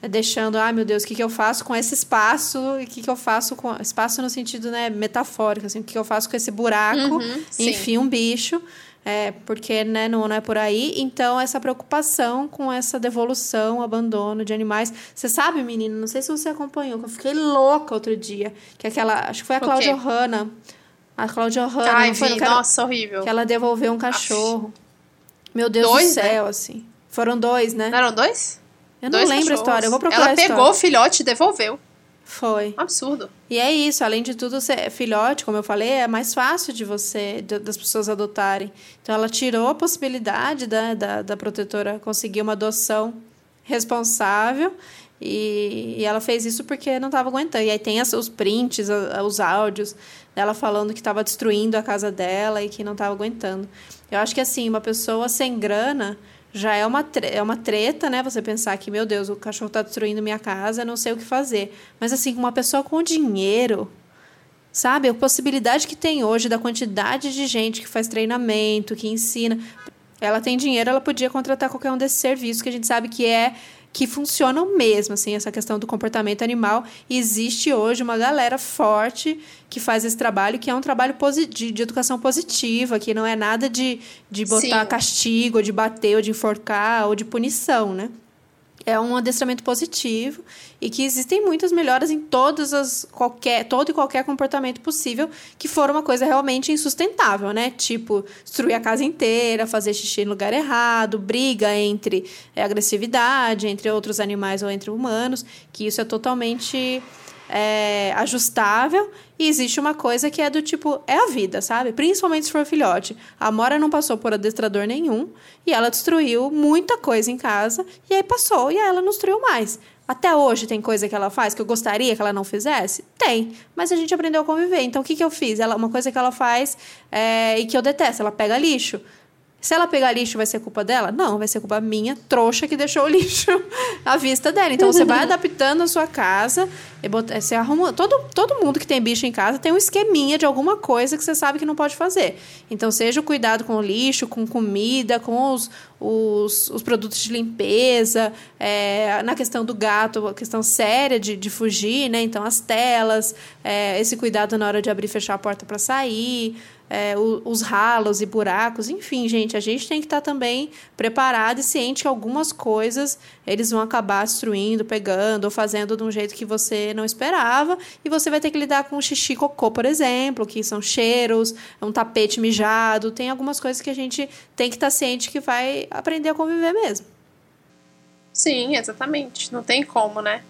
S2: deixando, ai ah, meu Deus, o que, que eu faço com esse espaço? E o que, que eu faço com. Espaço no sentido né, metafórico, assim, o que, que eu faço com esse buraco? Uhum, enfim, um bicho. É, porque né, não, não é por aí. Então, essa preocupação com essa devolução, abandono de animais. Você sabe, menina, não sei se você acompanhou, que eu fiquei louca outro dia. Que aquela. Acho que foi a Cláudia Hanna. A Cláudia Hanna.
S1: Ai, vi. Nossa, horrível.
S2: Que ela devolveu um cachorro. Meu Deus dois, do né? céu, né? assim. Foram dois, né?
S1: Não eram dois?
S2: Eu não dois lembro cachorros. a história. Eu vou procurar
S1: Ela pegou o filhote e devolveu.
S2: Foi.
S1: Absurdo.
S2: E é isso, além de tudo, filhote, como eu falei, é mais fácil de você, de, das pessoas adotarem. Então ela tirou a possibilidade da, da, da protetora conseguir uma adoção responsável e, e, ela fez isso porque não estava aguentando. E aí tem as, os prints, os áudios dela falando que estava destruindo a casa dela e que não estava aguentando. Eu acho que assim, uma pessoa sem grana já é uma, é uma treta, né? Você pensar que, meu Deus, o cachorro está destruindo minha casa, não sei o que fazer. Mas assim, uma pessoa com dinheiro, sabe? A possibilidade que tem hoje da quantidade de gente que faz treinamento, que ensina. Ela tem dinheiro, ela podia contratar qualquer um desses serviços que a gente sabe que é que funcionam mesmo, assim, essa questão do comportamento animal. E existe hoje uma galera forte que faz esse trabalho, que é um trabalho de, de educação positiva, que não é nada de, de botar Sim. castigo, ou de bater, ou de enforcar, ou de punição, né? É um adestramento positivo e que existem muitas melhoras em todas as qualquer todo e qualquer comportamento possível que for uma coisa realmente insustentável, né? Tipo, destruir a casa inteira, fazer xixi no lugar errado, briga entre é, agressividade entre outros animais ou entre humanos, que isso é totalmente é, ajustável. E existe uma coisa que é do tipo, é a vida, sabe? Principalmente se for filhote. A Mora não passou por adestrador nenhum e ela destruiu muita coisa em casa e aí passou e aí ela não destruiu mais. Até hoje tem coisa que ela faz que eu gostaria que ela não fizesse? Tem, mas a gente aprendeu a conviver. Então o que, que eu fiz? Ela, uma coisa que ela faz é, e que eu detesto, ela pega lixo. Se ela pegar lixo, vai ser culpa dela? Não, vai ser culpa minha, trouxa, que deixou o lixo à vista dela. Então, você vai adaptando a sua casa, e você arruma... Todo, todo mundo que tem bicho em casa tem um esqueminha de alguma coisa que você sabe que não pode fazer. Então, seja o cuidado com o lixo, com comida, com os, os, os produtos de limpeza, é, na questão do gato, a questão séria de, de fugir, né? Então, as telas, é, esse cuidado na hora de abrir e fechar a porta para sair é, os ralos e buracos, enfim, gente, a gente tem que estar tá também preparado e ciente que algumas coisas eles vão acabar destruindo, pegando ou fazendo de um jeito que você não esperava e você vai ter que lidar com xixi cocô, por exemplo, que são cheiros, um tapete mijado, tem algumas coisas que a gente tem que estar tá ciente que vai aprender a conviver mesmo.
S1: Sim, exatamente, não tem como, né?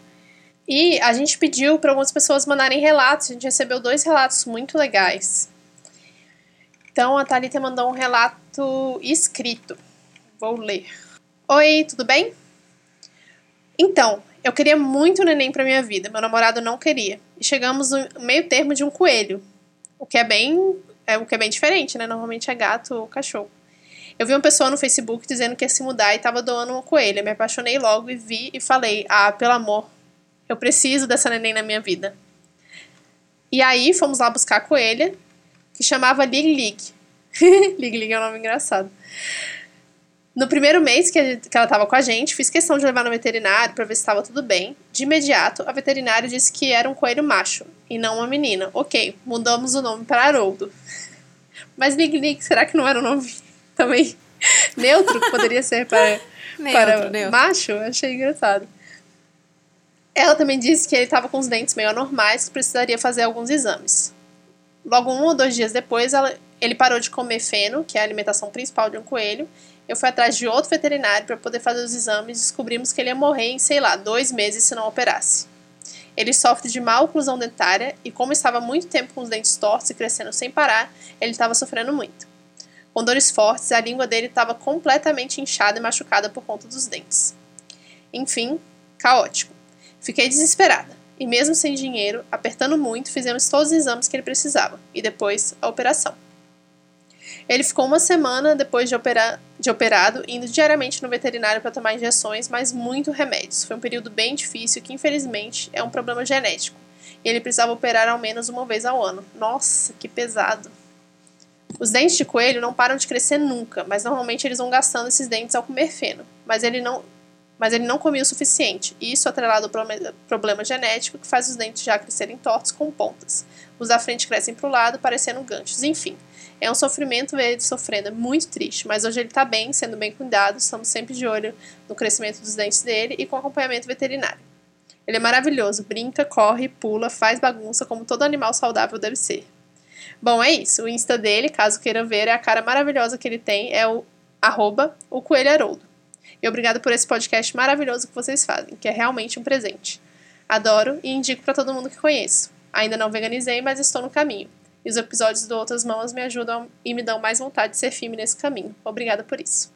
S1: E a gente pediu para algumas pessoas mandarem relatos, a gente recebeu dois relatos muito legais. Então a Thalita mandou um relato escrito. Vou ler. Oi, tudo bem? Então, eu queria muito neném para minha vida. Meu namorado não queria. E chegamos no meio termo de um coelho. O que é bem, é o que é bem diferente, né? Normalmente é gato ou cachorro. Eu vi uma pessoa no Facebook dizendo que ia se mudar e estava doando uma coelha. Me apaixonei logo e vi e falei: "Ah, pelo amor, eu preciso dessa neném na minha vida". E aí fomos lá buscar a coelha que chamava Lig Lig. Lig Lig é um nome engraçado. No primeiro mês que, ela estava com a gente, fiz questão de levar no veterinário para ver se estava tudo bem. De imediato, a veterinária disse que era um coelho macho e não uma menina. Ok, mudamos o nome para Haroldo. Mas Lig Lig, será que não era um nome também neutro? Que poderia ser para, neutro, para neutro. macho? Achei engraçado. Ela também disse que ele estava com os dentes meio anormais, que precisaria fazer alguns exames. Logo um ou dois dias depois, ela, ele parou de comer feno, que é a alimentação principal de um coelho. Eu fui atrás de outro veterinário para poder fazer os exames e descobrimos que ele ia morrer em, sei lá, dois meses se não operasse. Ele sofre de má oclusão dentária e, como estava muito tempo com os dentes tortos e crescendo sem parar, ele estava sofrendo muito. Com dores fortes, a língua dele estava completamente inchada e machucada por conta dos dentes. Enfim, caótico. Fiquei desesperada e, mesmo sem dinheiro, apertando muito, fizemos todos os exames que ele precisava e depois a operação. Ele ficou uma semana depois de, operar, de operado, indo diariamente no veterinário para tomar injeções, mas muito remédios. Foi um período bem difícil que, infelizmente, é um problema genético. E ele precisava operar ao menos uma vez ao ano. Nossa, que pesado! Os dentes de coelho não param de crescer nunca, mas normalmente eles vão gastando esses dentes ao comer feno. Mas ele não, mas ele não comia o suficiente, e isso atrelado ao problema genético que faz os dentes já crescerem tortos com pontas. Os da frente crescem para o lado, parecendo ganchos. Enfim, é um sofrimento ver ele sofrendo, é muito triste, mas hoje ele está bem, sendo bem cuidado, estamos sempre de olho no crescimento dos dentes dele e com acompanhamento veterinário. Ele é maravilhoso, brinca, corre, pula, faz bagunça como todo animal saudável deve ser. Bom, é isso. O Insta dele, caso queira ver, é a cara maravilhosa que ele tem, é o arroba o Coelho Haroldo. E obrigado por esse podcast maravilhoso que vocês fazem, que é realmente um presente. Adoro e indico para todo mundo que conheço. Ainda não veganizei, mas estou no caminho. E os episódios do Outras Mamas me ajudam e me dão mais vontade de ser firme nesse caminho. Obrigada por isso.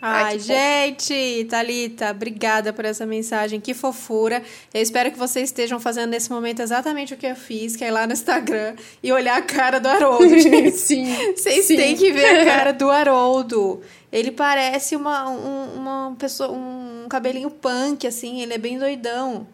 S2: Ai, Ai gente, Talita, obrigada por essa mensagem, que fofura. Eu espero que vocês estejam fazendo nesse momento exatamente o que eu fiz, que é ir lá no Instagram e olhar a cara do Haroldo.
S1: sim.
S2: Vocês
S1: sim.
S2: têm que ver a cara do Haroldo. Ele parece uma, um, uma pessoa, um cabelinho punk, assim, ele é bem doidão.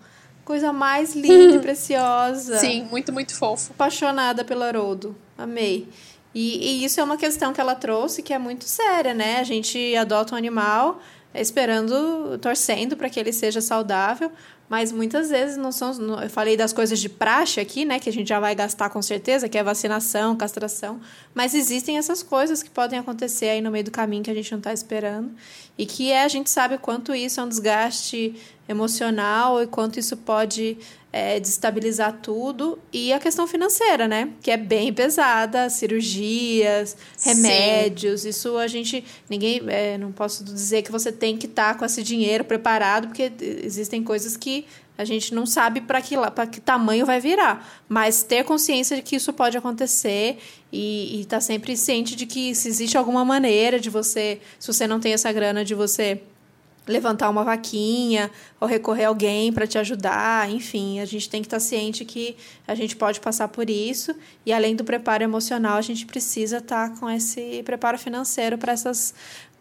S2: Coisa mais linda e preciosa.
S1: Sim, muito, muito fofo.
S2: Apaixonada pelo Haroldo. Amei. E, e, isso é uma questão que ela trouxe que é muito séria, né? A gente adota um animal esperando, torcendo para que ele seja saudável, mas muitas vezes não são. Eu falei das coisas de praxe aqui, né? Que a gente já vai gastar com certeza, que é vacinação, castração. Mas existem essas coisas que podem acontecer aí no meio do caminho que a gente não está esperando. E que é, a gente sabe quanto isso é um desgaste emocional e quanto isso pode é, destabilizar tudo. E a questão financeira, né? Que é bem pesada, cirurgias, remédios. Sim. Isso a gente. Ninguém. É, não posso dizer que você tem que estar tá com esse dinheiro preparado, porque existem coisas que a gente não sabe para que, que tamanho vai virar. Mas ter consciência de que isso pode acontecer e estar tá sempre ciente de que se existe alguma maneira de você, se você não tem essa grana, de você levantar uma vaquinha ou recorrer a alguém para te ajudar, enfim, a gente tem que estar tá ciente que a gente pode passar por isso e além do preparo emocional, a gente precisa estar tá com esse preparo financeiro para essas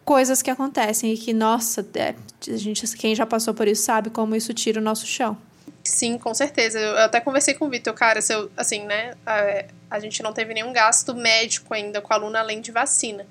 S2: coisas que acontecem e que, nossa, é, a gente, quem já passou por isso sabe como isso tira o nosso chão.
S1: Sim, com certeza. Eu até conversei com o Vitor, cara, se eu, assim, né, a, a gente não teve nenhum gasto médico ainda com a aluna além de vacina.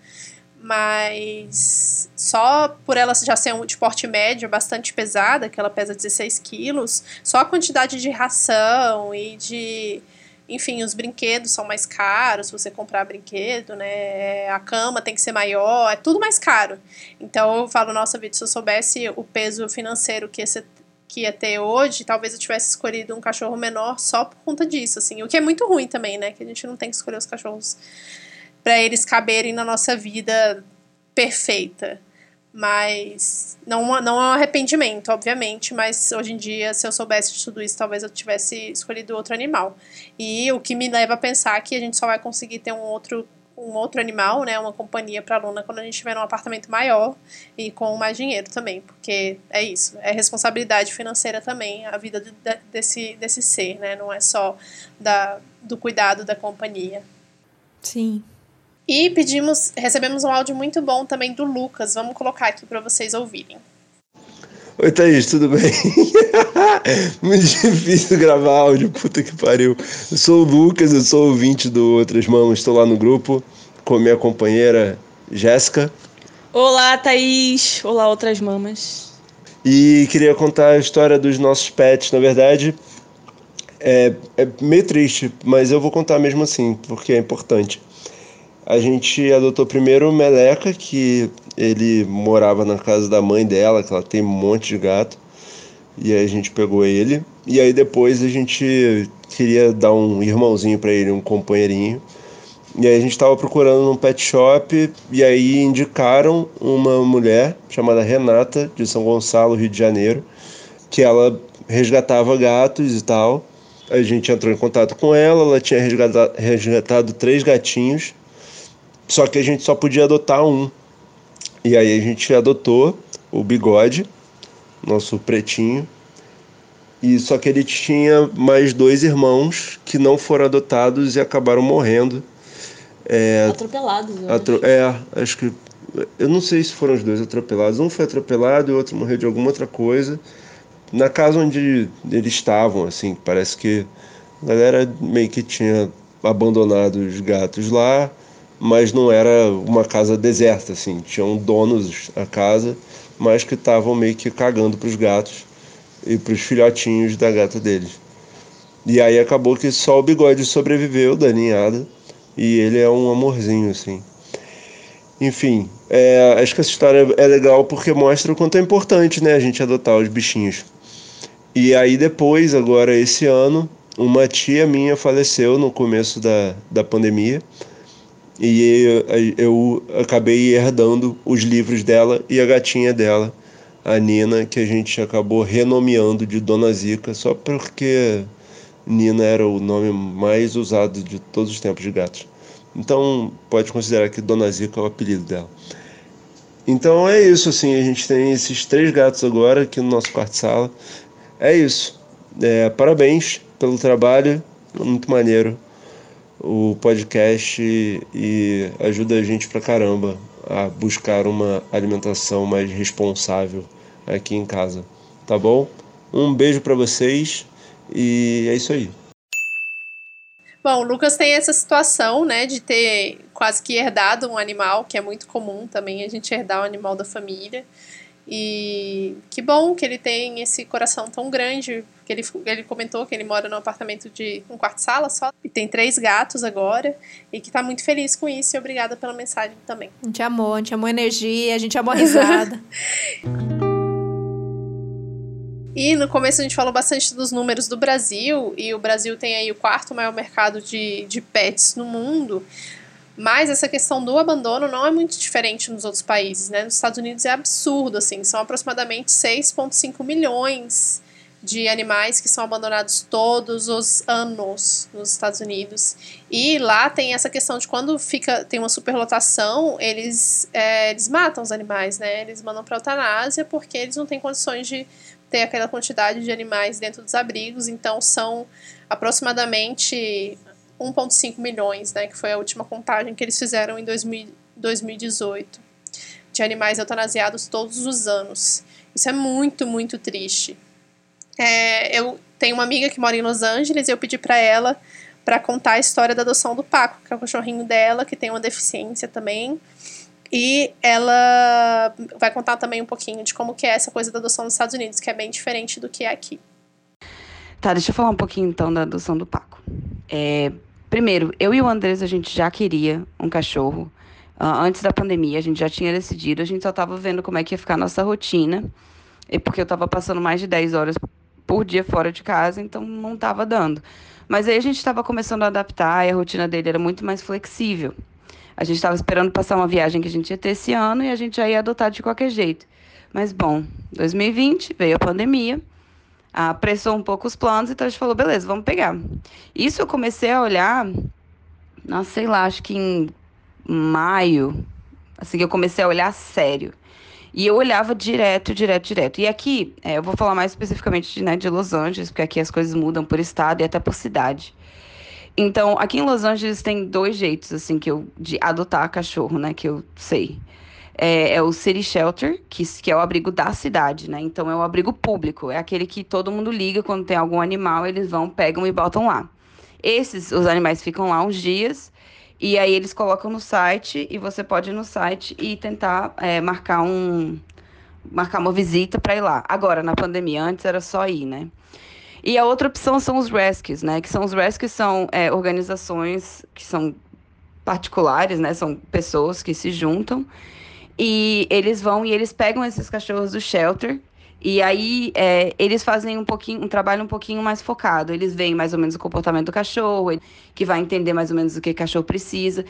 S1: Mas só por ela já ser um de porte médio, bastante pesada, que ela pesa 16 quilos, só a quantidade de ração e de enfim, os brinquedos são mais caros, se você comprar brinquedo, né? A cama tem que ser maior, é tudo mais caro. Então eu falo, nossa, Vitor, se eu soubesse o peso financeiro que esse que ia ter hoje, talvez eu tivesse escolhido um cachorro menor só por conta disso, assim. O que é muito ruim também, né? Que a gente não tem que escolher os cachorros para eles caberem na nossa vida perfeita. Mas não, não é um arrependimento, obviamente, mas hoje em dia, se eu soubesse de tudo isso, talvez eu tivesse escolhido outro animal. E o que me leva a pensar que a gente só vai conseguir ter um outro um outro animal, né, uma companhia para Luna quando a gente tiver um apartamento maior e com mais dinheiro também, porque é isso, é responsabilidade financeira também a vida de, desse desse ser, né, não é só da do cuidado da companhia.
S2: Sim.
S1: E pedimos, recebemos um áudio muito bom também do Lucas. Vamos colocar aqui para vocês ouvirem.
S3: Oi, Thaís, tudo bem? muito difícil gravar áudio, puta que pariu. Eu sou o Lucas, eu sou ouvinte do Outras Mamas, estou lá no grupo com minha companheira Jéssica.
S4: Olá, Thaís. Olá, Outras Mamas.
S3: E queria contar a história dos nossos pets. Na verdade, é, é meio triste, mas eu vou contar mesmo assim, porque é importante. A gente adotou primeiro o Meleca, que ele morava na casa da mãe dela, que ela tem um monte de gato. E aí a gente pegou ele. E aí depois a gente queria dar um irmãozinho para ele, um companheirinho. E aí a gente estava procurando num pet shop e aí indicaram uma mulher chamada Renata, de São Gonçalo, Rio de Janeiro, que ela resgatava gatos e tal. A gente entrou em contato com ela, ela tinha resgatado, resgatado três gatinhos, só que a gente só podia adotar um. E aí a gente adotou o Bigode, nosso pretinho, e só que ele tinha mais dois irmãos que não foram adotados e acabaram morrendo.
S4: É, atropelados, eu
S3: atro acho. É, acho que. Eu não sei se foram os dois atropelados. Um foi atropelado e o outro morreu de alguma outra coisa. Na casa onde eles estavam, assim, parece que a galera meio que tinha abandonado os gatos lá, mas não era uma casa deserta, assim. Tinham donos a casa, mas que estavam meio que cagando para os gatos e para os filhotinhos da gata deles. E aí acabou que só o bigode sobreviveu da ninhada e ele é um amorzinho, assim. Enfim, é, acho que essa história é legal porque mostra o quanto é importante né, a gente adotar os bichinhos. E aí depois, agora esse ano, uma tia minha faleceu no começo da, da pandemia e eu, acabei herdando os livros dela e a gatinha dela a Nina, que a gente acabou renomeando de Dona Zica, só porque Nina era o nome mais usado de todos os tempos de gatos. Então, pode considerar que Dona Zica é o apelido dela. Então é isso, assim, a gente tem esses três gatos agora aqui no nosso quarto-sala. É isso. É, parabéns pelo trabalho, muito maneiro o podcast e ajuda a gente pra caramba a buscar uma alimentação mais responsável aqui em casa, tá bom? Um beijo para vocês e é isso aí.
S1: Bom, o Lucas tem essa situação, né, de ter quase que herdado um animal, que é muito comum também a gente herdar o um animal da família. E que bom que ele tem esse coração tão grande. Que ele, ele comentou que ele mora num apartamento de um quarto-sala só. E tem três gatos agora. E que tá muito feliz com isso. E obrigada pela mensagem também.
S2: A gente amou, a gente amou energia, a gente amou a risada.
S1: E no começo a gente falou bastante dos números do Brasil, e o Brasil tem aí o quarto maior mercado de, de pets no mundo. Mas essa questão do abandono não é muito diferente nos outros países, né? Nos Estados Unidos é absurdo, assim, são aproximadamente 6,5 milhões de animais que são abandonados todos os anos nos Estados Unidos. E lá tem essa questão de quando fica tem uma superlotação, eles, é, eles matam os animais, né? Eles mandam para eutanásia porque eles não têm condições de ter aquela quantidade de animais dentro dos abrigos, então são aproximadamente 1,5 milhões, né, que foi a última contagem que eles fizeram em 2000, 2018, de animais eutanasiados todos os anos. Isso é muito, muito triste. É, eu tenho uma amiga que mora em Los Angeles e eu pedi para ela para contar a história da adoção do Paco, que é o cachorrinho dela, que tem uma deficiência também. E ela vai contar também um pouquinho de como que é essa coisa da adoção nos Estados Unidos, que é bem diferente do que é aqui.
S5: Tá, deixa eu falar um pouquinho então da adoção do Paco. É, Primeiro, eu e o Andrés, a gente já queria um cachorro. Uh, antes da pandemia, a gente já tinha decidido, a gente só estava vendo como é que ia ficar a nossa rotina. E porque eu estava passando mais de 10 horas por dia fora de casa, então não estava dando. Mas aí a gente estava começando a adaptar e a rotina dele era muito mais flexível. A gente estava esperando passar uma viagem que a gente ia ter esse ano e a gente já ia adotar de qualquer jeito. Mas bom, 2020 veio a pandemia apressou um pouco os planos, então a gente falou, beleza, vamos pegar. Isso eu comecei a olhar, não sei lá, acho que em maio, assim que eu comecei a olhar sério. E eu olhava direto, direto, direto. E aqui, é, eu vou falar mais especificamente de, né, de Los Angeles, porque aqui as coisas mudam por estado e até por cidade. Então, aqui em Los Angeles tem dois jeitos, assim, que eu, de adotar cachorro, né, que eu sei é, é, o City Shelter, que, que é o abrigo da cidade, né? Então é o abrigo público, é aquele que todo mundo liga quando tem algum animal, eles vão, pegam e botam lá. Esses, os animais ficam lá uns dias e aí eles colocam no site e você pode ir no site e tentar é, marcar um marcar uma visita para ir lá. Agora, na pandemia, antes era só ir, né? E a outra opção são os rescues, né? Que são os rescues são é, organizações que são particulares, né? São pessoas que se juntam e eles vão e eles pegam esses cachorros do shelter. E aí é, eles fazem um pouquinho, um trabalho um pouquinho mais focado. Eles veem mais ou menos o comportamento do cachorro, que vai entender mais ou menos o que o cachorro precisa.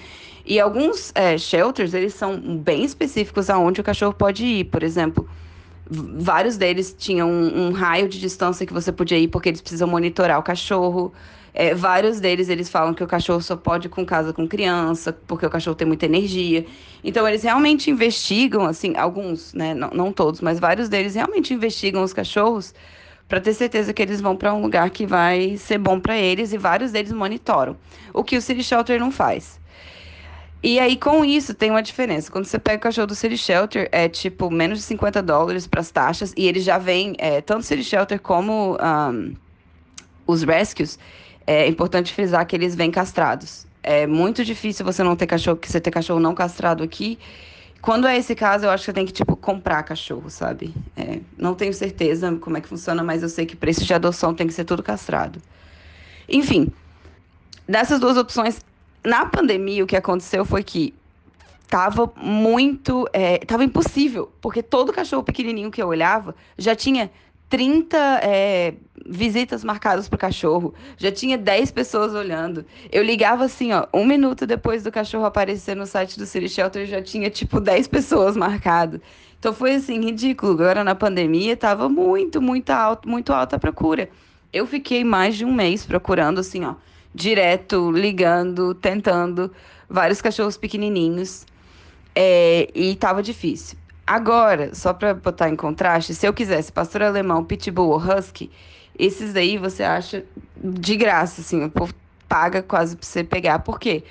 S5: E alguns é, shelters, eles são bem específicos aonde o cachorro pode ir. Por exemplo, vários deles tinham um, um, raio de distância que você podia ir porque eles precisam monitorar o cachorro. É, vários deles eles falam que o cachorro só pode ir com casa com criança, porque o cachorro tem muita energia. Então eles realmente investigam, assim, alguns, né? Não, não todos, mas vários deles realmente investigam os cachorros para ter certeza que eles vão para um lugar que vai ser bom para eles e vários deles monitoram. O que o City Shelter não faz. E aí, com isso, tem uma diferença. Quando você pega o cachorro do City Shelter, é tipo menos de 50 dólares para as taxas, e ele já vem, é, tanto o City Shelter como um, os rescues, é importante frisar que eles vêm castrados. É muito difícil você não ter cachorro, que você ter cachorro não castrado aqui. Quando é esse caso, eu acho que tem que, tipo, comprar cachorro, sabe? É, não tenho certeza como é que funciona, mas eu sei que preço de adoção tem que ser tudo castrado. Enfim, dessas duas opções, na pandemia, o que aconteceu foi que tava muito. É, tava impossível, porque todo cachorro pequenininho que eu olhava já tinha 30 é, visitas marcadas pro cachorro, já tinha 10 pessoas olhando. Eu ligava assim, ó, um minuto depois do cachorro aparecer no site do City Shelter, já tinha tipo 10 pessoas marcado. Então foi assim, ridículo. Agora na pandemia tava muito, muito alto, muito alta a procura. Eu fiquei mais de um mês procurando, assim, ó direto, ligando, tentando, vários cachorros pequenininhos. É, e tava difícil. Agora, só para botar em contraste, se eu quisesse pastor alemão, pitbull ou husky, esses daí você acha de graça, assim, o povo paga quase pra você pegar. Por quê?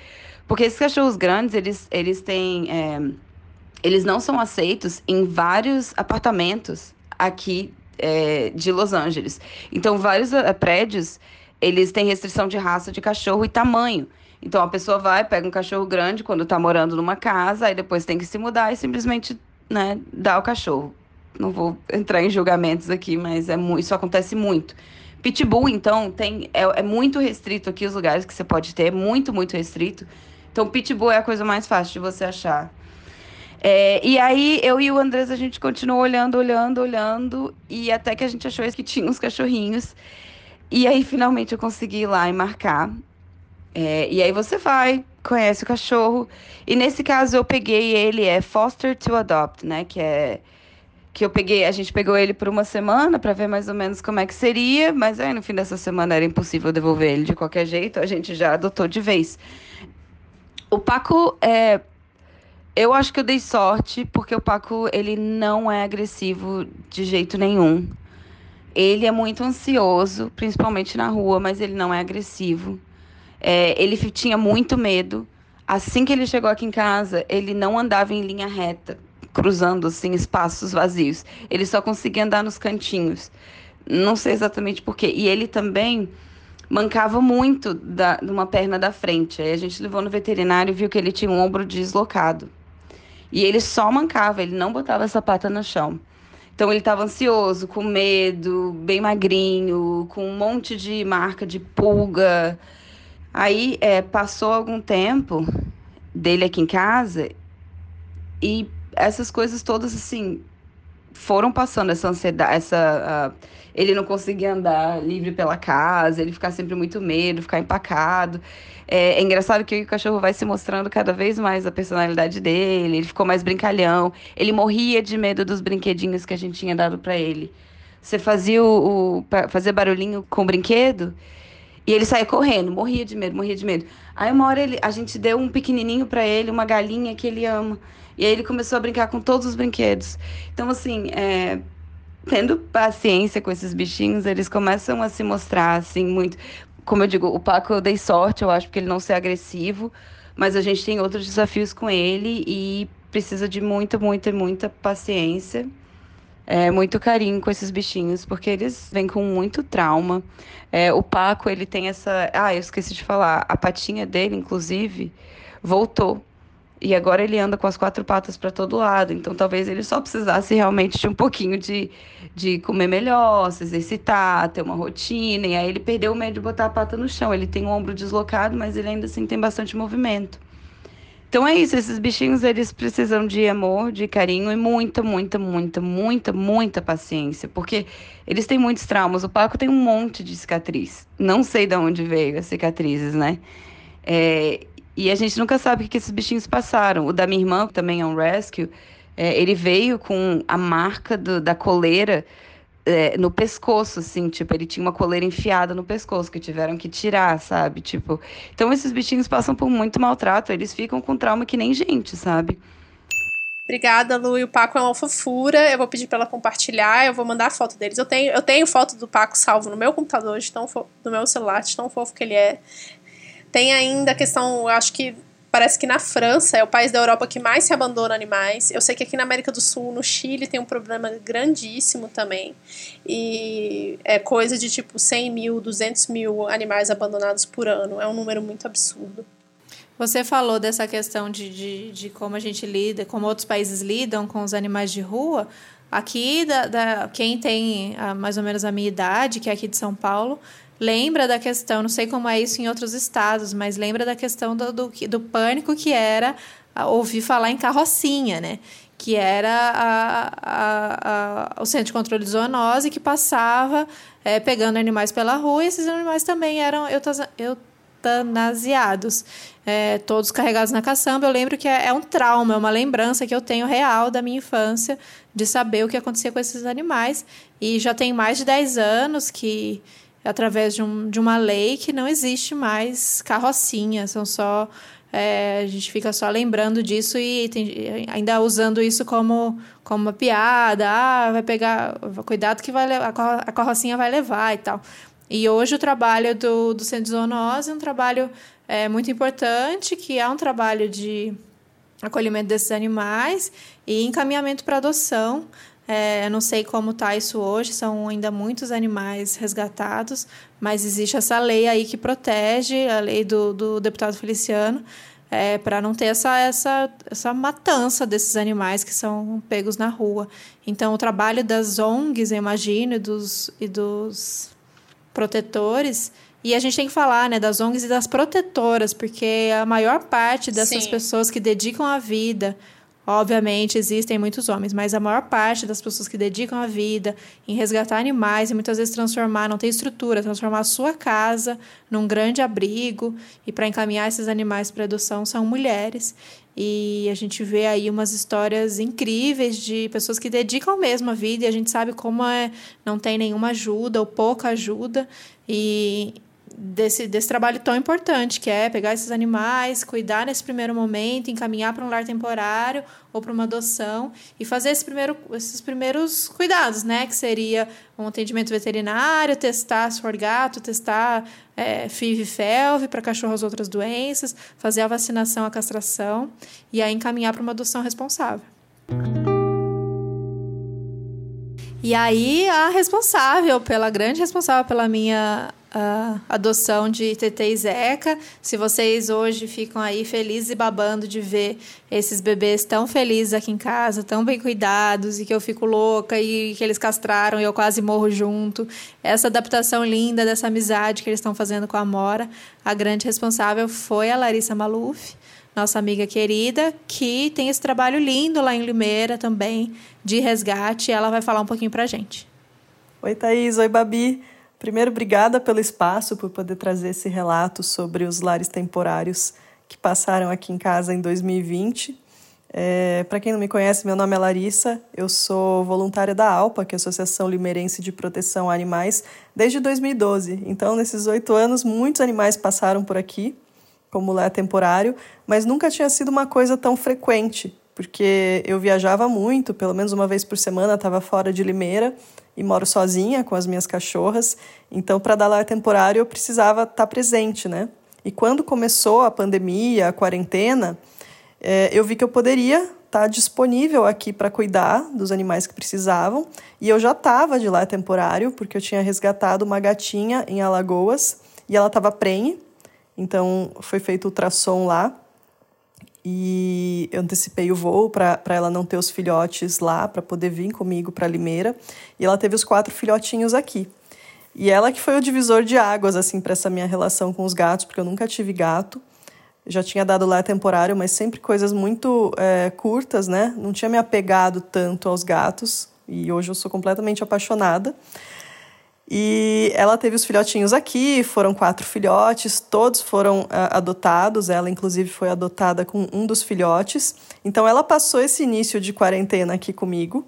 S5: Porque esses cachorros grandes, eles, eles têm. É, eles não são aceitos em vários apartamentos aqui é, de Los Angeles. Então, vários é, prédios eles têm restrição de raça de cachorro e tamanho. Então a pessoa vai, pega um cachorro grande quando está morando numa casa, aí depois tem que se mudar e simplesmente né, dá o cachorro. Não vou entrar em julgamentos aqui, mas é isso acontece muito. Pitbull, então, tem é, é muito restrito aqui os lugares que você pode ter, muito, muito restrito. Então, pitbull é a coisa mais fácil de você achar. É, e aí, eu e o Andrés, a gente continuou olhando, olhando, olhando, e até que a gente achou que tinha uns cachorrinhos. E aí, finalmente, eu consegui ir lá e marcar. É, e aí você vai, conhece o cachorro. E nesse caso, eu peguei ele, é Foster to Adopt, né? Que é que eu peguei, a gente pegou ele por uma semana para ver mais ou menos como é que seria, mas aí no fim dessa semana era impossível devolver ele de qualquer jeito, a gente já adotou de vez. O Paco é eu acho que eu dei sorte porque o Paco ele não é agressivo de jeito nenhum. Ele é muito ansioso, principalmente na rua, mas ele não é agressivo. É, ele tinha muito medo. Assim que ele chegou aqui em casa, ele não andava em linha reta, cruzando assim espaços vazios. Ele só conseguia andar nos cantinhos. Não sei exatamente porquê. E ele também mancava muito da, de uma perna da frente. Aí a gente levou no veterinário e viu que ele tinha um ombro deslocado. E ele só mancava, ele não botava essa pata no chão. Então ele estava ansioso, com medo, bem magrinho, com um monte de marca de pulga. Aí é, passou algum tempo dele aqui em casa e essas coisas todas assim foram passando essa ansiedade, essa uh, ele não conseguia andar livre pela casa, ele ficar sempre muito medo, ficar empacado. É, é, engraçado que o cachorro vai se mostrando cada vez mais a personalidade dele, ele ficou mais brincalhão, ele morria de medo dos brinquedinhos que a gente tinha dado para ele. Você fazia o, o fazer barulhinho com o brinquedo e ele saía correndo, morria de medo, morria de medo. Aí uma hora ele, a gente deu um pequenininho para ele, uma galinha que ele ama. E aí ele começou a brincar com todos os brinquedos. Então, assim, é, tendo paciência com esses bichinhos, eles começam a se mostrar, assim, muito. Como eu digo, o Paco eu dei sorte, eu acho, porque ele não ser agressivo, mas a gente tem outros desafios com ele e precisa de muita, muita, muita paciência. É, muito carinho com esses bichinhos, porque eles vêm com muito trauma. É, o Paco, ele tem essa. Ah, eu esqueci de falar. A patinha dele, inclusive, voltou. E agora ele anda com as quatro patas para todo lado. Então talvez ele só precisasse realmente de um pouquinho de, de comer melhor, se exercitar, ter uma rotina. E aí ele perdeu o medo de botar a pata no chão. Ele tem o ombro deslocado, mas ele ainda assim tem bastante movimento. Então é isso, esses bichinhos eles precisam de amor, de carinho e muita, muita, muita, muita, muita paciência, porque eles têm muitos traumas. O Paco tem um monte de cicatriz. Não sei de onde veio as cicatrizes, né? É, e a gente nunca sabe o que esses bichinhos passaram. O da minha irmã, que também é um rescue, é, ele veio com a marca do, da coleira é, no pescoço, assim, tipo, ele tinha uma coleira enfiada no pescoço que tiveram que tirar, sabe? Tipo, então esses bichinhos passam por muito maltrato, eles ficam com trauma que nem gente, sabe?
S1: Obrigada, Lu. E o Paco é uma fofura. Eu vou pedir para ela compartilhar. Eu vou mandar a foto deles. Eu tenho, eu tenho foto do Paco salvo no meu computador, de tão no meu celular, de tão fofo que ele é. Tem ainda a questão, eu acho que Parece que na França é o país da Europa que mais se abandona animais. Eu sei que aqui na América do Sul, no Chile, tem um problema grandíssimo também. E é coisa de tipo 100 mil, 200 mil animais abandonados por ano. É um número muito absurdo.
S2: Você falou dessa questão de, de, de como a gente lida, como outros países lidam com os animais de rua. Aqui, da, da, quem tem a, mais ou menos a minha idade, que é aqui de São Paulo, lembra da questão, não sei como é isso em outros estados, mas lembra da questão do, do, do pânico que era ouvir falar em carrocinha, né? Que era a, a, a, o centro de controle de zoonose que passava é, pegando animais pela rua e esses animais também eram eutanasiados, é, todos carregados na caçamba. Eu lembro que é, é um trauma, é uma lembrança que eu tenho real da minha infância de saber o que acontecia com esses animais. E já tem mais de 10 anos que através de, um, de uma lei que não existe mais carrocinha, são só. É, a gente fica só lembrando disso e tem, ainda usando isso como, como uma piada. Ah, vai pegar. Cuidado que vai, a carrocinha vai levar e tal. E hoje o trabalho do, do Centro de Zoonose é um trabalho é, muito importante, que é um trabalho de acolhimento desses animais e encaminhamento para adoção. É, eu não sei como está isso hoje, são ainda muitos animais resgatados, mas existe essa lei aí que protege, a lei do, do deputado Feliciano, é, para não ter essa, essa, essa matança desses animais que são pegos na rua. Então, o trabalho das ONGs, eu imagino, e dos, e dos protetores, e a gente tem que falar né, das ONGs e das protetoras, porque a maior parte dessas Sim. pessoas que dedicam a vida Obviamente, existem muitos homens, mas a maior parte das pessoas que dedicam a vida em resgatar animais e muitas vezes transformar, não tem estrutura, transformar a sua casa num grande abrigo e para encaminhar esses animais para adoção são mulheres. E a gente vê aí umas histórias incríveis de pessoas que dedicam mesmo a vida e a gente sabe como é, não tem nenhuma ajuda ou pouca ajuda. E desse, desse trabalho tão importante, que é pegar esses animais, cuidar nesse primeiro momento, encaminhar para um lar temporário ou para uma adoção e fazer esse primeiro, esses primeiros cuidados, né? Que seria um atendimento veterinário, testar gato, testar é, FIV e FeLV para cachorro as outras doenças, fazer a vacinação, a castração e aí encaminhar para uma adoção responsável. E aí, a responsável, pela grande responsável pela minha uh, adoção de TT e Zeca. Se vocês hoje ficam aí felizes e babando de ver esses bebês tão felizes aqui em casa, tão bem cuidados, e que eu fico louca e que eles castraram e eu quase morro junto. Essa adaptação linda dessa amizade que eles estão fazendo com a Mora, a grande responsável foi a Larissa Maluf nossa amiga querida, que tem esse trabalho lindo lá em Limeira também, de resgate. Ela vai falar um pouquinho pra gente.
S6: Oi, Thaís. Oi, Babi. Primeiro, obrigada pelo espaço, por poder trazer esse relato sobre os lares temporários que passaram aqui em casa em 2020. É, Para quem não me conhece, meu nome é Larissa, eu sou voluntária da ALPA, que é a Associação Limeirense de Proteção a Animais, desde 2012. Então, nesses oito anos, muitos animais passaram por aqui como lar temporário, mas nunca tinha sido uma coisa tão frequente, porque eu viajava muito, pelo menos uma vez por semana estava fora de Limeira e moro sozinha com as minhas cachorras, então para dar lar temporário eu precisava estar tá presente, né? E quando começou a pandemia, a quarentena, é, eu vi que eu poderia estar tá disponível aqui para cuidar dos animais que precisavam. E eu já estava de lar temporário, porque eu tinha resgatado uma gatinha em Alagoas e ela estava prenhe. Então foi feito ultrassom lá e eu antecipei o voo para ela não ter os filhotes lá, para poder vir comigo para Limeira. E ela teve os quatro filhotinhos aqui. E ela que foi o divisor de águas assim para essa minha relação com os gatos, porque eu nunca tive gato. Já tinha dado lá temporário, mas sempre coisas muito é, curtas, né? Não tinha me apegado tanto aos gatos. E hoje eu sou completamente apaixonada. E ela teve os filhotinhos aqui, foram quatro filhotes, todos foram uh, adotados. Ela, inclusive, foi adotada com um dos filhotes. Então, ela passou esse início de quarentena aqui comigo,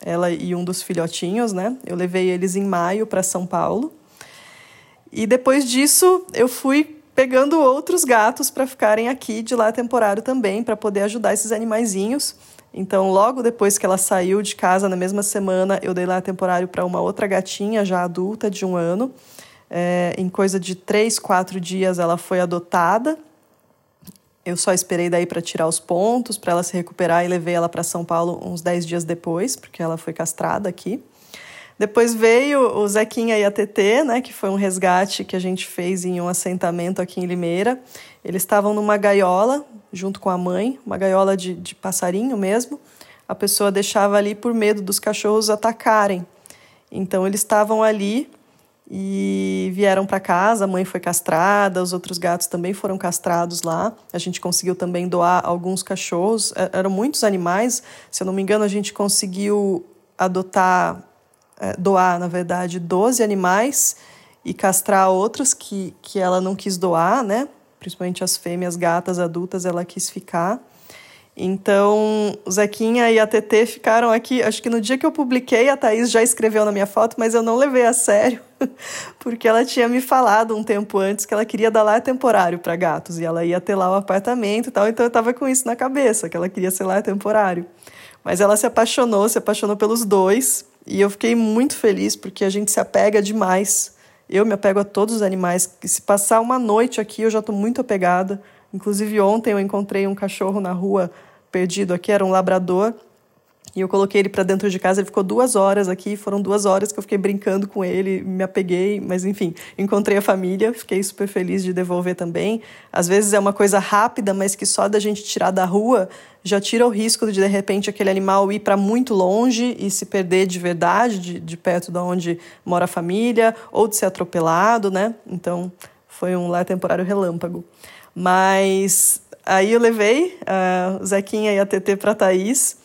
S6: ela e um dos filhotinhos, né? Eu levei eles em maio para São Paulo. E depois disso, eu fui pegando outros gatos para ficarem aqui de lá temporário também, para poder ajudar esses animaizinhos. Então, logo depois que ela saiu de casa, na mesma semana, eu dei lá temporário para uma outra gatinha, já adulta, de um ano. É, em coisa de três, quatro dias, ela foi adotada. Eu só esperei daí para tirar os pontos, para ela se recuperar e levei ela para São Paulo uns dez dias depois, porque ela foi castrada aqui. Depois veio o Zequinha e a TT, né, que foi um resgate que a gente fez em um assentamento aqui em Limeira. Eles estavam numa gaiola, junto com a mãe, uma gaiola de, de passarinho mesmo. A pessoa deixava ali por medo dos cachorros atacarem. Então eles estavam ali e vieram para casa. A mãe foi castrada, os outros gatos também foram castrados lá. A gente conseguiu também doar alguns cachorros. É, eram muitos animais. Se eu não me engano, a gente conseguiu adotar é, doar, na verdade, 12 animais e castrar outros que, que ela não quis doar, né? Principalmente as fêmeas gatas adultas, ela quis ficar. Então, o Zequinha e a TT ficaram aqui. Acho que no dia que eu publiquei, a Thaís já escreveu na minha foto, mas eu não levei a sério, porque ela tinha me falado um tempo antes que ela queria dar lá temporário para gatos e ela ia ter lá o apartamento e tal. Então, eu estava com isso na cabeça, que ela queria ser lá temporário. Mas ela se apaixonou, se apaixonou pelos dois. E eu fiquei muito feliz porque a gente se apega demais. Eu me apego a todos os animais. Se passar uma noite aqui, eu já estou muito apegada. Inclusive, ontem eu encontrei um cachorro na rua perdido aqui, era um labrador. E eu coloquei ele para dentro de casa, ele ficou duas horas aqui, foram duas horas que eu fiquei brincando com ele, me apeguei, mas enfim, encontrei a família, fiquei super feliz de devolver também. Às vezes é uma coisa rápida, mas que só da gente tirar da rua já tira o risco de de repente aquele animal ir para muito longe e se perder de verdade, de, de perto de onde mora a família, ou de ser atropelado, né? Então foi um lá temporário relâmpago. Mas aí eu levei uh, o Zequinha e a TT para Thaís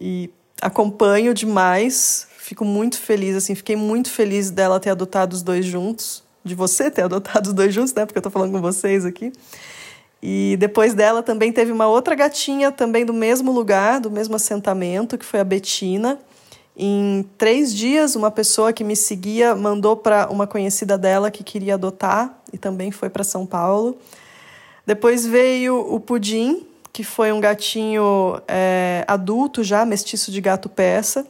S6: e acompanho demais. Fico muito feliz, assim, fiquei muito feliz dela ter adotado os dois juntos, de você ter adotado os dois juntos, né? Porque eu tô falando com vocês aqui. E depois dela também teve uma outra gatinha, também do mesmo lugar, do mesmo assentamento, que foi a Betina. Em três dias, uma pessoa que me seguia mandou para uma conhecida dela que queria adotar e também foi para São Paulo. Depois veio o Pudim, que foi um gatinho é, adulto já, mestiço de gato persa.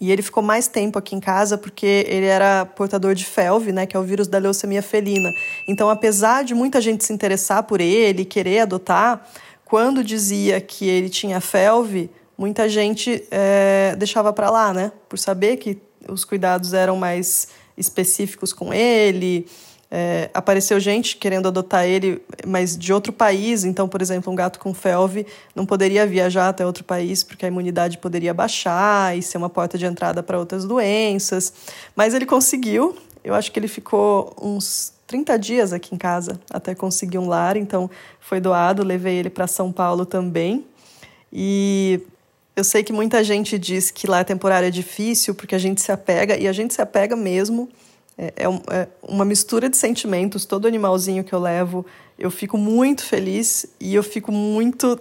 S6: E ele ficou mais tempo aqui em casa porque ele era portador de FeLV, né, que é o vírus da leucemia felina. Então, apesar de muita gente se interessar por ele, querer adotar, quando dizia que ele tinha FeLV, muita gente é, deixava para lá, né, por saber que os cuidados eram mais específicos com ele. É, apareceu gente querendo adotar ele, mas de outro país. Então, por exemplo, um gato com felve não poderia viajar até outro país porque a imunidade poderia baixar e ser uma porta de entrada para outras doenças. Mas ele conseguiu. Eu acho que ele ficou uns 30 dias aqui em casa até conseguir um lar. Então, foi doado. Levei ele para São Paulo também. E eu sei que muita gente diz que lá a temporária é difícil porque a gente se apega, e a gente se apega mesmo é, é, é, uma mistura de sentimentos. Todo animalzinho que eu levo, eu fico muito feliz e eu fico muito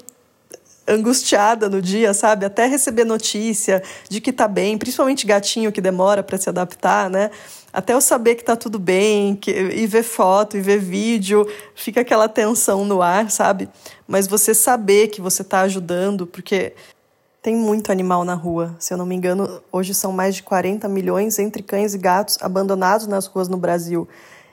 S6: angustiada no dia, sabe? Até receber notícia de que tá bem, principalmente gatinho que demora para se adaptar, né? Até eu saber que tá tudo bem, que, e ver foto, e ver vídeo, fica aquela tensão no ar, sabe? Mas você saber que você tá ajudando, porque tem muito animal na rua. Se eu não me engano, hoje são mais de 40 milhões entre cães e gatos abandonados nas ruas no Brasil.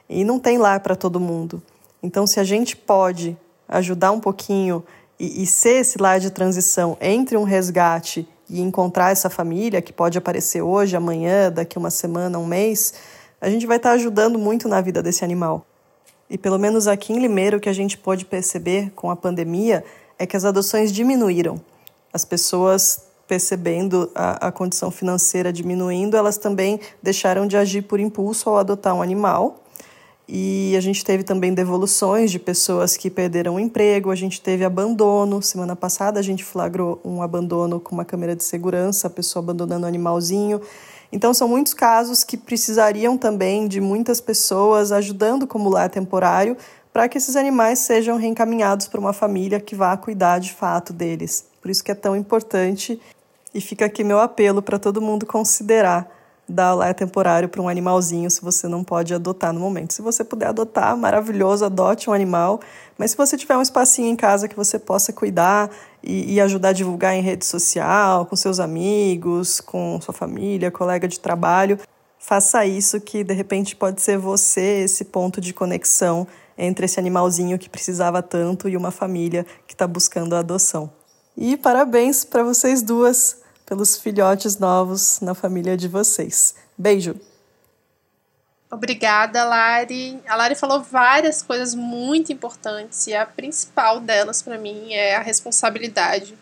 S6: E não tem lar para todo mundo. Então, se a gente pode ajudar um pouquinho e, e ser esse lar de transição entre um resgate e encontrar essa família que pode aparecer hoje, amanhã, daqui uma semana, um mês, a gente vai estar ajudando muito na vida desse animal. E pelo menos aqui em Limeiro, o que a gente pode perceber com a pandemia é que as adoções diminuíram as pessoas percebendo a, a, condição financeira diminuindo, elas também deixaram de agir por impulso ao adotar um animal. E a gente teve também devoluções de pessoas que perderam o emprego, a gente teve abandono. Semana passada a gente flagrou um abandono com uma câmera de segurança, a pessoa abandonando o animalzinho. Então, são muitos casos que precisariam também de muitas pessoas ajudando como lar temporário para que esses animais sejam reencaminhados para uma família que vá cuidar de fato deles. Por isso que é tão importante e fica aqui meu apelo para todo mundo considerar dar lar temporário para um animalzinho se você não pode adotar no momento. Se você puder adotar, maravilhoso, adote um animal. Mas se você tiver um espacinho em casa que você possa cuidar e, e ajudar a divulgar em rede social, com seus amigos, com sua família, colega de trabalho, faça isso que de repente pode ser você esse ponto de conexão entre esse animalzinho que precisava tanto e uma família que está buscando a adoção. E parabéns para vocês duas pelos filhotes novos na família de vocês. Beijo!
S1: Obrigada, Lari. A Lari falou várias coisas muito importantes e a principal delas para mim é a responsabilidade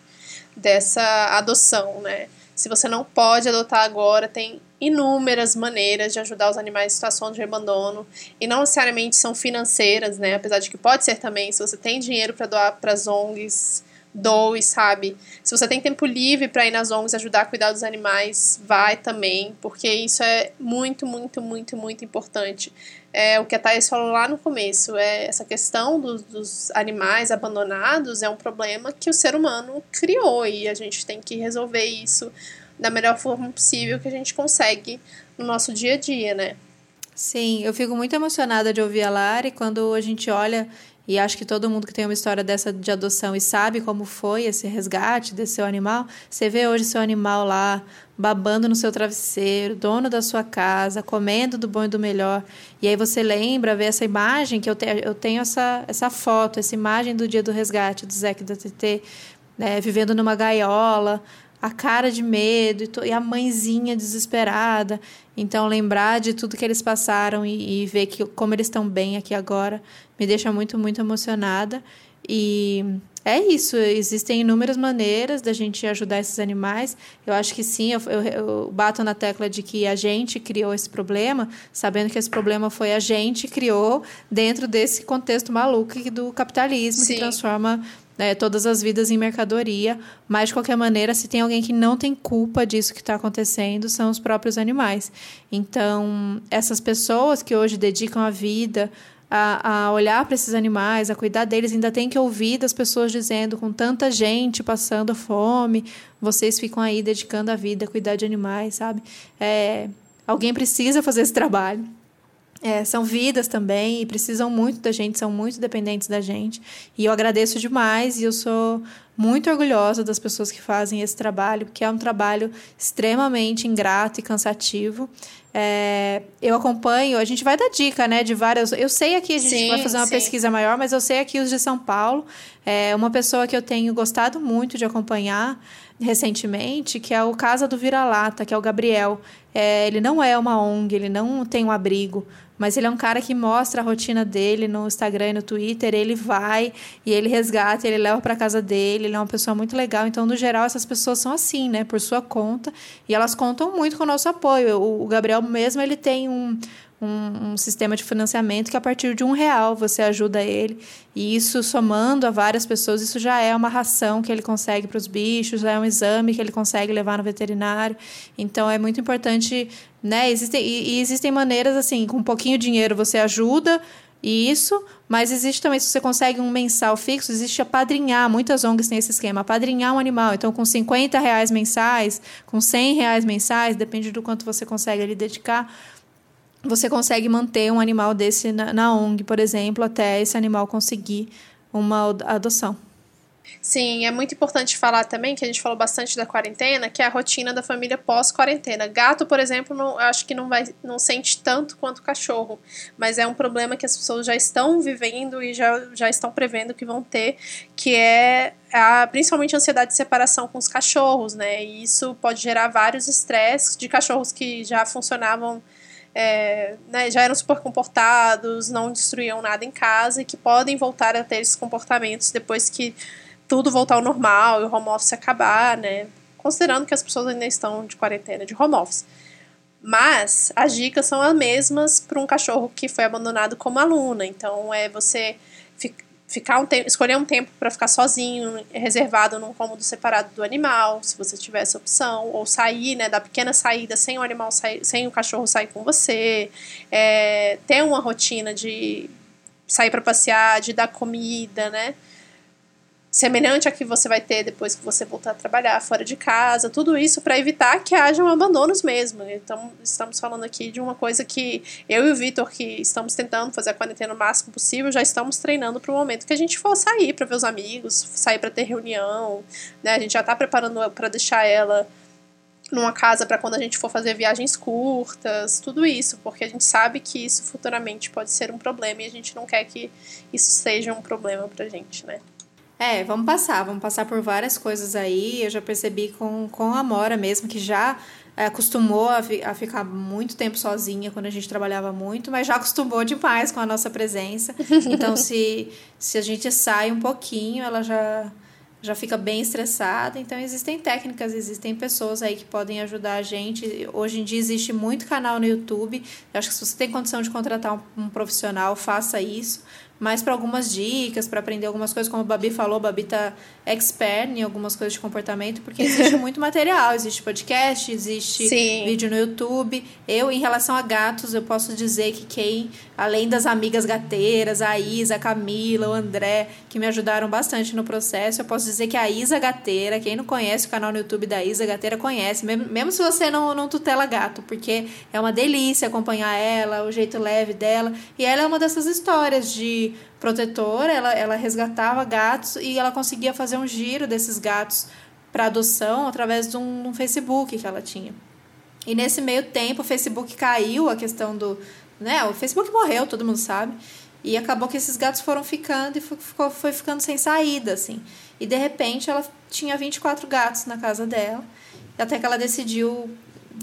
S1: dessa adoção, né? Se você não pode adotar agora, tem inúmeras maneiras de ajudar os animais em situação de abandono e não necessariamente são financeiras, né? Apesar de que pode ser também, se você tem dinheiro para doar para as ONGs, doe, sabe? Se você tem tempo livre para ir nas ONGs ajudar a cuidar dos animais, vai também, porque isso é muito, muito, muito, muito importante. É o que a Thais falou lá no começo, é essa questão dos, dos animais abandonados é um problema que o ser humano criou e a gente tem que resolver isso da melhor forma possível que a gente consegue no nosso dia a dia, né?
S2: Sim, eu fico muito emocionada de ouvir a Lari quando a gente olha e acho que todo mundo que tem uma história dessa de adoção e sabe como foi esse resgate desse seu animal, você vê hoje seu animal lá babando no seu travesseiro, dono da sua casa, comendo do bom e do melhor. E aí você lembra, vê essa imagem que eu, te, eu tenho essa, essa foto, essa imagem do dia do resgate do Zeca da TT, né, vivendo numa gaiola, a cara de medo e, a mãezinha desesperada. Então, lembrar de tudo que eles passaram e, e ver que, como eles estão bem aqui agora me deixa muito, muito emocionada. E é isso, existem inúmeras maneiras da gente ajudar esses animais. Eu acho que sim, eu, eu, eu, bato na tecla de que a gente criou esse problema, sabendo que esse problema foi a gente criou dentro desse contexto maluco do capitalismo sim. que transforma né, todas as vidas em mercadoria, mas de qualquer maneira, se tem alguém que não tem culpa disso que está acontecendo, são os próprios animais. Então, essas pessoas que hoje dedicam a vida a, a olhar para esses animais, a cuidar deles, ainda tem que ouvir das pessoas dizendo, com tanta gente passando fome, vocês ficam aí dedicando a vida a cuidar de animais, sabe? É, alguém precisa fazer esse trabalho. É, são vidas também e precisam muito da gente, são muito dependentes da gente. E eu agradeço demais e eu sou muito orgulhosa das pessoas que fazem esse trabalho, porque é um trabalho extremamente ingrato e cansativo. É, eu acompanho, a gente vai dar dica, né, de várias. Eu sei aqui, a gente sim, vai fazer uma sim. pesquisa maior, mas eu sei aqui os de São Paulo. É uma pessoa que eu tenho gostado muito de acompanhar recentemente, que é o Casa do Vira-Lata, que é o Gabriel. É, ele não é uma ONG, ele não tem um abrigo, mas ele é um cara que mostra a rotina dele no Instagram e no Twitter. Ele vai e ele resgata, ele leva para casa dele. Ele é uma pessoa muito legal. Então, no geral, essas pessoas são assim, né? Por sua conta. E elas contam muito com o nosso apoio. O, Gabriel mesmo, ele tem um, um, um, sistema de financiamento que a partir de um real você ajuda ele. E isso somando a várias pessoas, isso já é uma ração que ele consegue para os bichos, já é um exame que ele consegue levar no veterinário. Então é muito importante, né? Existem, e, e existem maneiras assim, com um pouquinho de dinheiro você ajuda. Isso, mas existe também, se você consegue um mensal fixo, existe apadrinhar. Muitas ONGs têm esse esquema, apadrinhar um animal. Então, com 50 reais mensais, com 100 reais mensais, depende do quanto você consegue ali dedicar, você consegue manter um animal desse na, na ONG, por exemplo, até esse animal conseguir uma adoção.
S1: Sim, é muito importante falar também, que a gente falou bastante da quarentena, que é a rotina da família pós-quarentena. Gato, por exemplo, não, eu acho que não, vai, não sente tanto quanto cachorro, mas é um problema que as pessoas já estão vivendo e já, já estão prevendo que vão ter, que é a, principalmente a ansiedade de separação com os cachorros, né? E isso pode gerar vários estresses de cachorros que já funcionavam é, né, já eram super comportados, não destruíam nada em casa e que podem voltar a ter esses comportamentos depois que tudo voltar ao normal e o home office acabar, né? Considerando que as pessoas ainda estão de quarentena de home office. Mas as dicas são as mesmas para um cachorro que foi abandonado como aluna. Então é você ficar um tempo, escolher um tempo para ficar sozinho, reservado num cômodo separado do animal, se você tiver essa opção, ou sair, né, da pequena saída sem o animal sair, sem o cachorro sair com você, é, ter uma rotina de sair para passear, de dar comida, né? Semelhante a que você vai ter depois que você voltar a trabalhar fora de casa, tudo isso para evitar que hajam abandonos mesmo. Então, estamos falando aqui de uma coisa que eu e o Vitor, que estamos tentando fazer a quarentena o máximo possível, já estamos treinando para o momento que a gente for sair para ver os amigos, sair para ter reunião, né? A gente já está preparando para deixar ela numa casa para quando a gente for fazer viagens curtas, tudo isso, porque a gente sabe que isso futuramente pode ser um problema e a gente não quer que isso seja um problema pra gente, né?
S2: É, vamos passar, vamos passar por várias coisas aí. Eu já percebi com, com a Mora mesmo, que já é, acostumou a, fi, a ficar muito tempo sozinha quando a gente trabalhava muito, mas já acostumou demais com a nossa presença. Então, se, se a gente sai um pouquinho, ela já, já fica bem estressada. Então, existem técnicas, existem pessoas aí que podem ajudar a gente. Hoje em dia existe muito canal no YouTube. Eu acho que se você tem condição de contratar um, um profissional, faça isso mais para algumas dicas, para aprender algumas coisas, como a Babi falou, a Babi tá expert em algumas coisas de comportamento, porque existe muito material, existe podcast, existe Sim. vídeo no YouTube. Eu, em relação a gatos, eu posso dizer que quem, além das amigas gateiras, a Isa, a Camila, o André, que me ajudaram bastante no processo, eu posso dizer que a Isa Gateira, quem não conhece o canal no YouTube da Isa Gateira, conhece, mesmo, mesmo se você não, não tutela gato, porque é uma delícia acompanhar ela, o jeito leve dela, e ela é uma dessas histórias de protetora, ela, ela resgatava gatos e ela conseguia fazer um giro desses gatos para adoção através de um, um, Facebook que ela tinha. E nesse meio tempo o Facebook caiu, a questão do. Né, o Facebook morreu, todo mundo sabe. E acabou que esses gatos foram ficando e ficou, foi ficando sem saída, assim. E de repente ela tinha 24 gatos na casa dela. Até que ela decidiu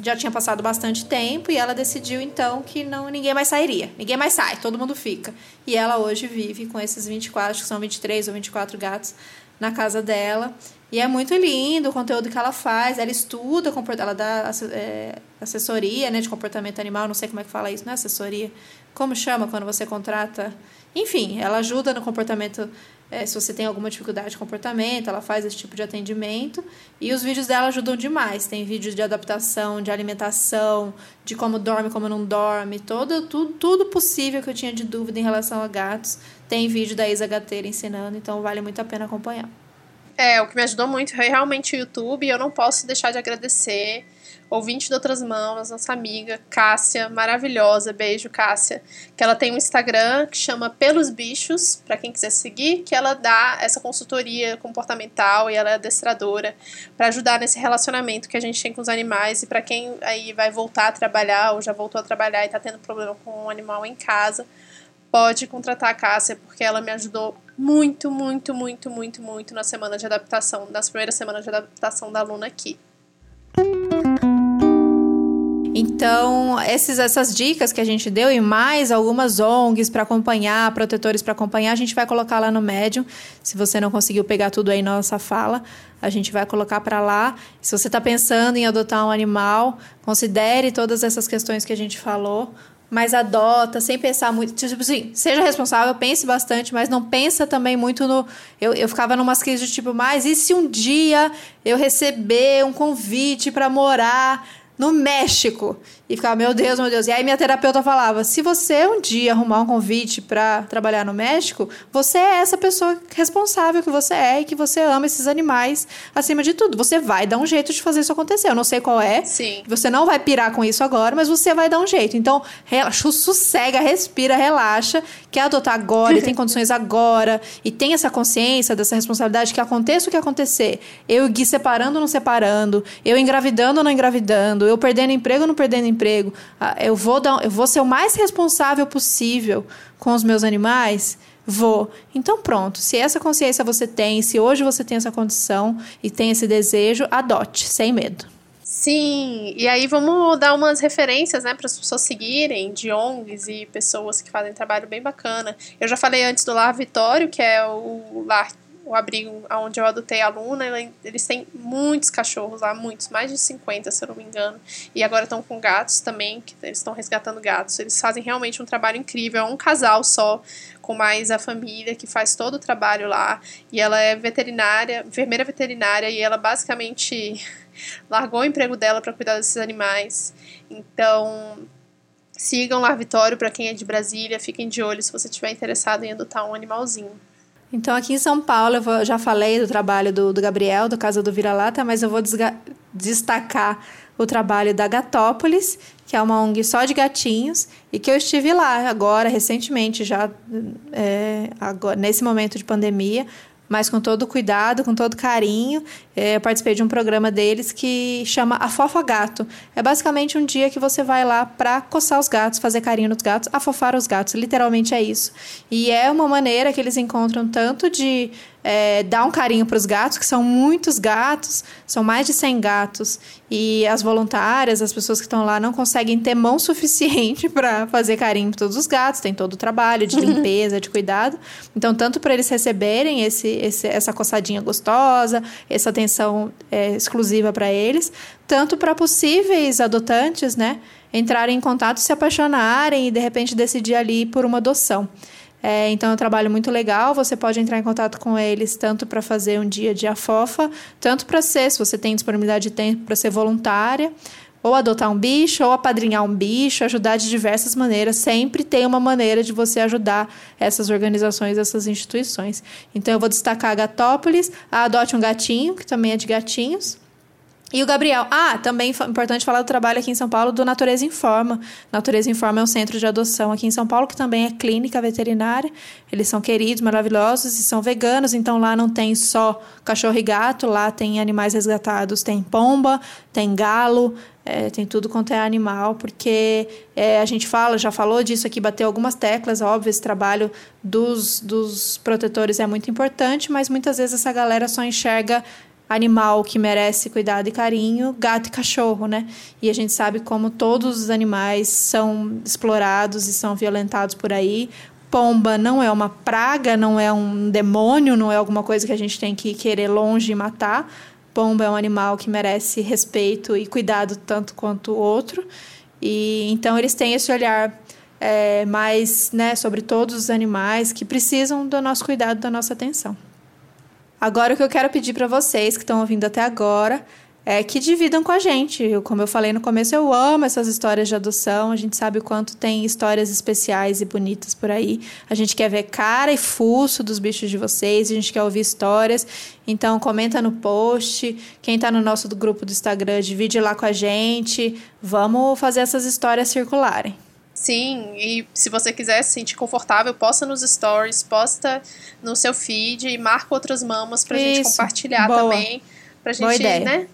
S2: já tinha passado bastante tempo e ela decidiu então que não ninguém mais sairia. Ninguém mais sai, todo mundo fica. E ela hoje vive com esses 24, acho que são 23 ou 24 gatos na casa dela. E é muito lindo o conteúdo que ela faz. Ela estuda, ela dá é, assessoria né, de comportamento animal, não sei como é que fala isso, não é assessoria? Como chama quando você contrata? Enfim, ela ajuda no comportamento é, se você tem alguma dificuldade de comportamento, ela faz esse tipo de atendimento. E os vídeos dela ajudam demais. Tem vídeos de adaptação, de alimentação, de como dorme, como não dorme, todo, tudo, tudo possível que eu tinha de dúvida em relação a gatos. Tem vídeo da Isa Gateira ensinando, então vale muito a pena acompanhar.
S1: É, o que me ajudou muito foi realmente o YouTube, e eu não posso deixar de agradecer ouvinte de outras mãos, nossa amiga Cássia, maravilhosa, beijo Cássia, que ela tem um Instagram que chama Pelos Bichos, para quem quiser seguir, que ela dá essa consultoria comportamental e ela é adestradora para ajudar nesse relacionamento que a gente tem com os animais. E para quem aí vai voltar a trabalhar ou já voltou a trabalhar e está tendo problema com um animal em casa, pode contratar a Cássia, porque ela me ajudou muito, muito, muito, muito, muito na semana de adaptação, nas primeiras semanas de adaptação da aluna aqui.
S2: Então, esses, essas dicas que a gente deu e mais algumas ONGs para acompanhar, protetores para acompanhar, a gente vai colocar lá no Medium. Se você não conseguiu pegar tudo aí na nossa fala, a gente vai colocar para lá. Se você está pensando em adotar um animal, considere todas essas questões que a gente falou mas adota, sem pensar muito. Tipo assim, seja responsável, pense bastante, mas não pensa também muito no. Eu, eu ficava numas crises de tipo, mas e se um dia eu receber um convite para morar no México. E ficava, meu Deus, meu Deus. E aí minha terapeuta falava: se você um dia arrumar um convite para trabalhar no México, você é essa pessoa responsável que você é e que você ama esses animais acima de tudo. Você vai dar um jeito de fazer isso acontecer. Eu não sei qual é.
S1: Sim.
S2: Você não vai pirar com isso agora, mas você vai dar um jeito. Então, relaxa, sossega, respira, relaxa. Quer adotar agora e tem condições agora. E tem essa consciência dessa responsabilidade que aconteça o que acontecer. Eu e Gui separando ou não separando. Eu engravidando ou não engravidando. Eu perdendo emprego ou não perdendo emprego eu vou, dar, eu vou ser o mais responsável possível com os meus animais? Vou. Então, pronto. Se essa consciência você tem, se hoje você tem essa condição e tem esse desejo, adote, sem medo.
S1: Sim, e aí vamos dar umas referências, né, para as pessoas seguirem de ONGs e pessoas que fazem trabalho bem bacana. Eu já falei antes do Lar Vitório, que é o lar o abrigo onde eu adotei a Luna, eles têm muitos cachorros lá, muitos, mais de 50, se eu não me engano. E agora estão com gatos também, que eles estão resgatando gatos. Eles fazem realmente um trabalho incrível. É um casal só, com mais a família, que faz todo o trabalho lá. E ela é veterinária, enfermeira veterinária, e ela basicamente largou o emprego dela para cuidar desses animais. Então, sigam lá Vitório para quem é de Brasília, fiquem de olho se você estiver interessado em adotar um animalzinho.
S2: Então, aqui em São Paulo, eu já falei do trabalho do, do Gabriel, do Casa do Vira-Lata, mas eu vou destacar o trabalho da Gatópolis, que é uma ONG só de gatinhos, e que eu estive lá agora, recentemente, já é, agora, nesse momento de pandemia, mas com todo cuidado, com todo carinho. É, eu participei de um programa deles que chama Afofa Gato. É basicamente um dia que você vai lá para coçar os gatos, fazer carinho nos gatos, afofar os gatos. Literalmente é isso. E é uma maneira que eles encontram tanto de é, dar um carinho para os gatos, que são muitos gatos, são mais de 100 gatos, e as voluntárias, as pessoas que estão lá, não conseguem ter mão suficiente para fazer carinho para todos os gatos, tem todo o trabalho de limpeza, de cuidado. Então, tanto para eles receberem esse, esse, essa coçadinha gostosa, essa atenção é, exclusiva para eles, tanto para possíveis adotantes, né, entrarem em contato, se apaixonarem e de repente decidir ali por uma adoção. É, então é um trabalho muito legal. Você pode entrar em contato com eles tanto para fazer um dia de afofa, tanto para ser, se você tem disponibilidade de tempo, para ser voluntária, ou adotar um bicho, ou apadrinhar um bicho, ajudar de diversas maneiras. Sempre tem uma maneira de você ajudar essas organizações, essas instituições. Então eu vou destacar a Gatópolis, a Adote um Gatinho, que também é de gatinhos. E o Gabriel. Ah, também importante falar do trabalho aqui em São Paulo do Natureza Informa. Natureza Informa é um centro de adoção aqui em São Paulo, que também é clínica veterinária. Eles são queridos, maravilhosos e são veganos, então lá não tem só cachorro e gato, lá tem animais resgatados, tem pomba, tem galo, é, tem tudo quanto é animal, porque é, a gente fala, já falou disso aqui, bateu algumas teclas, óbvio, esse trabalho dos, dos protetores é muito importante, mas muitas vezes essa galera só enxerga animal que merece cuidado e carinho, gato e cachorro, né? E a gente sabe como todos os animais são explorados e são violentados por aí. Pomba não é uma praga, não é um demônio, não é alguma coisa que a gente tem que querer longe e matar. Pomba é um animal que merece respeito e cuidado tanto quanto o outro. E então eles têm esse olhar é, mais né, sobre todos os animais que precisam do nosso cuidado, da nossa atenção. Agora, o que eu quero pedir para vocês que estão ouvindo até agora é que dividam com a gente. Eu, como eu falei no começo, eu amo essas histórias de adoção. A gente sabe o quanto tem histórias especiais e bonitas por aí. A gente quer ver cara e fuço dos bichos de vocês, a gente quer ouvir histórias. Então, comenta no post. Quem está no nosso grupo do Instagram, divide lá com a gente. Vamos fazer essas histórias circularem.
S1: Sim, e se você quiser se sentir confortável, posta nos stories, posta no seu feed e marca outras mamas pra Isso, gente compartilhar boa. também. Pra gente, boa ideia. né?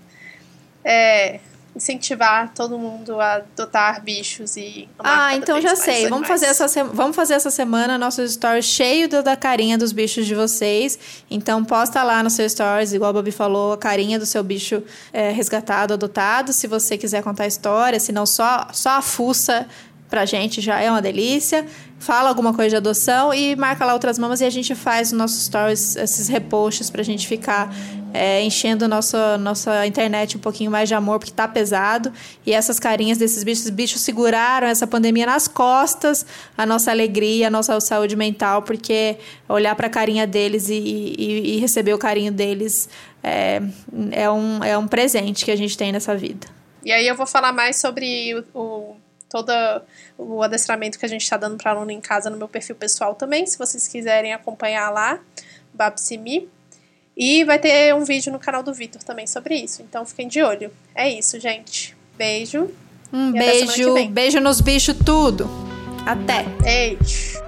S1: É, incentivar todo mundo a adotar bichos e
S2: Ah, então já sei. Vamos fazer, essa vamos fazer essa semana nossos stories cheio da carinha dos bichos de vocês. Então posta lá no seu stories, igual a Bobi falou, a carinha do seu bicho é, resgatado, adotado. Se você quiser contar história, se não só, só a fuça pra gente já é uma delícia. Fala alguma coisa de adoção e marca lá outras mamas e a gente faz os nossos stories, esses reposts pra gente ficar é, enchendo nossa, nossa internet um pouquinho mais de amor, porque tá pesado. E essas carinhas desses bichos, bichos seguraram essa pandemia nas costas, a nossa alegria, a nossa saúde mental, porque olhar pra carinha deles e, e, e receber o carinho deles é, é, um, é um presente que a gente tem nessa vida.
S1: E aí eu vou falar mais sobre o, o todo o adestramento que a gente está dando para aluno em casa no meu perfil pessoal também, se vocês quiserem acompanhar lá, Babsimi. E vai ter um vídeo no canal do Vitor também sobre isso, então fiquem de olho. É isso, gente. Beijo.
S2: Um beijo, beijo nos bichos tudo. Até.
S1: Beijo.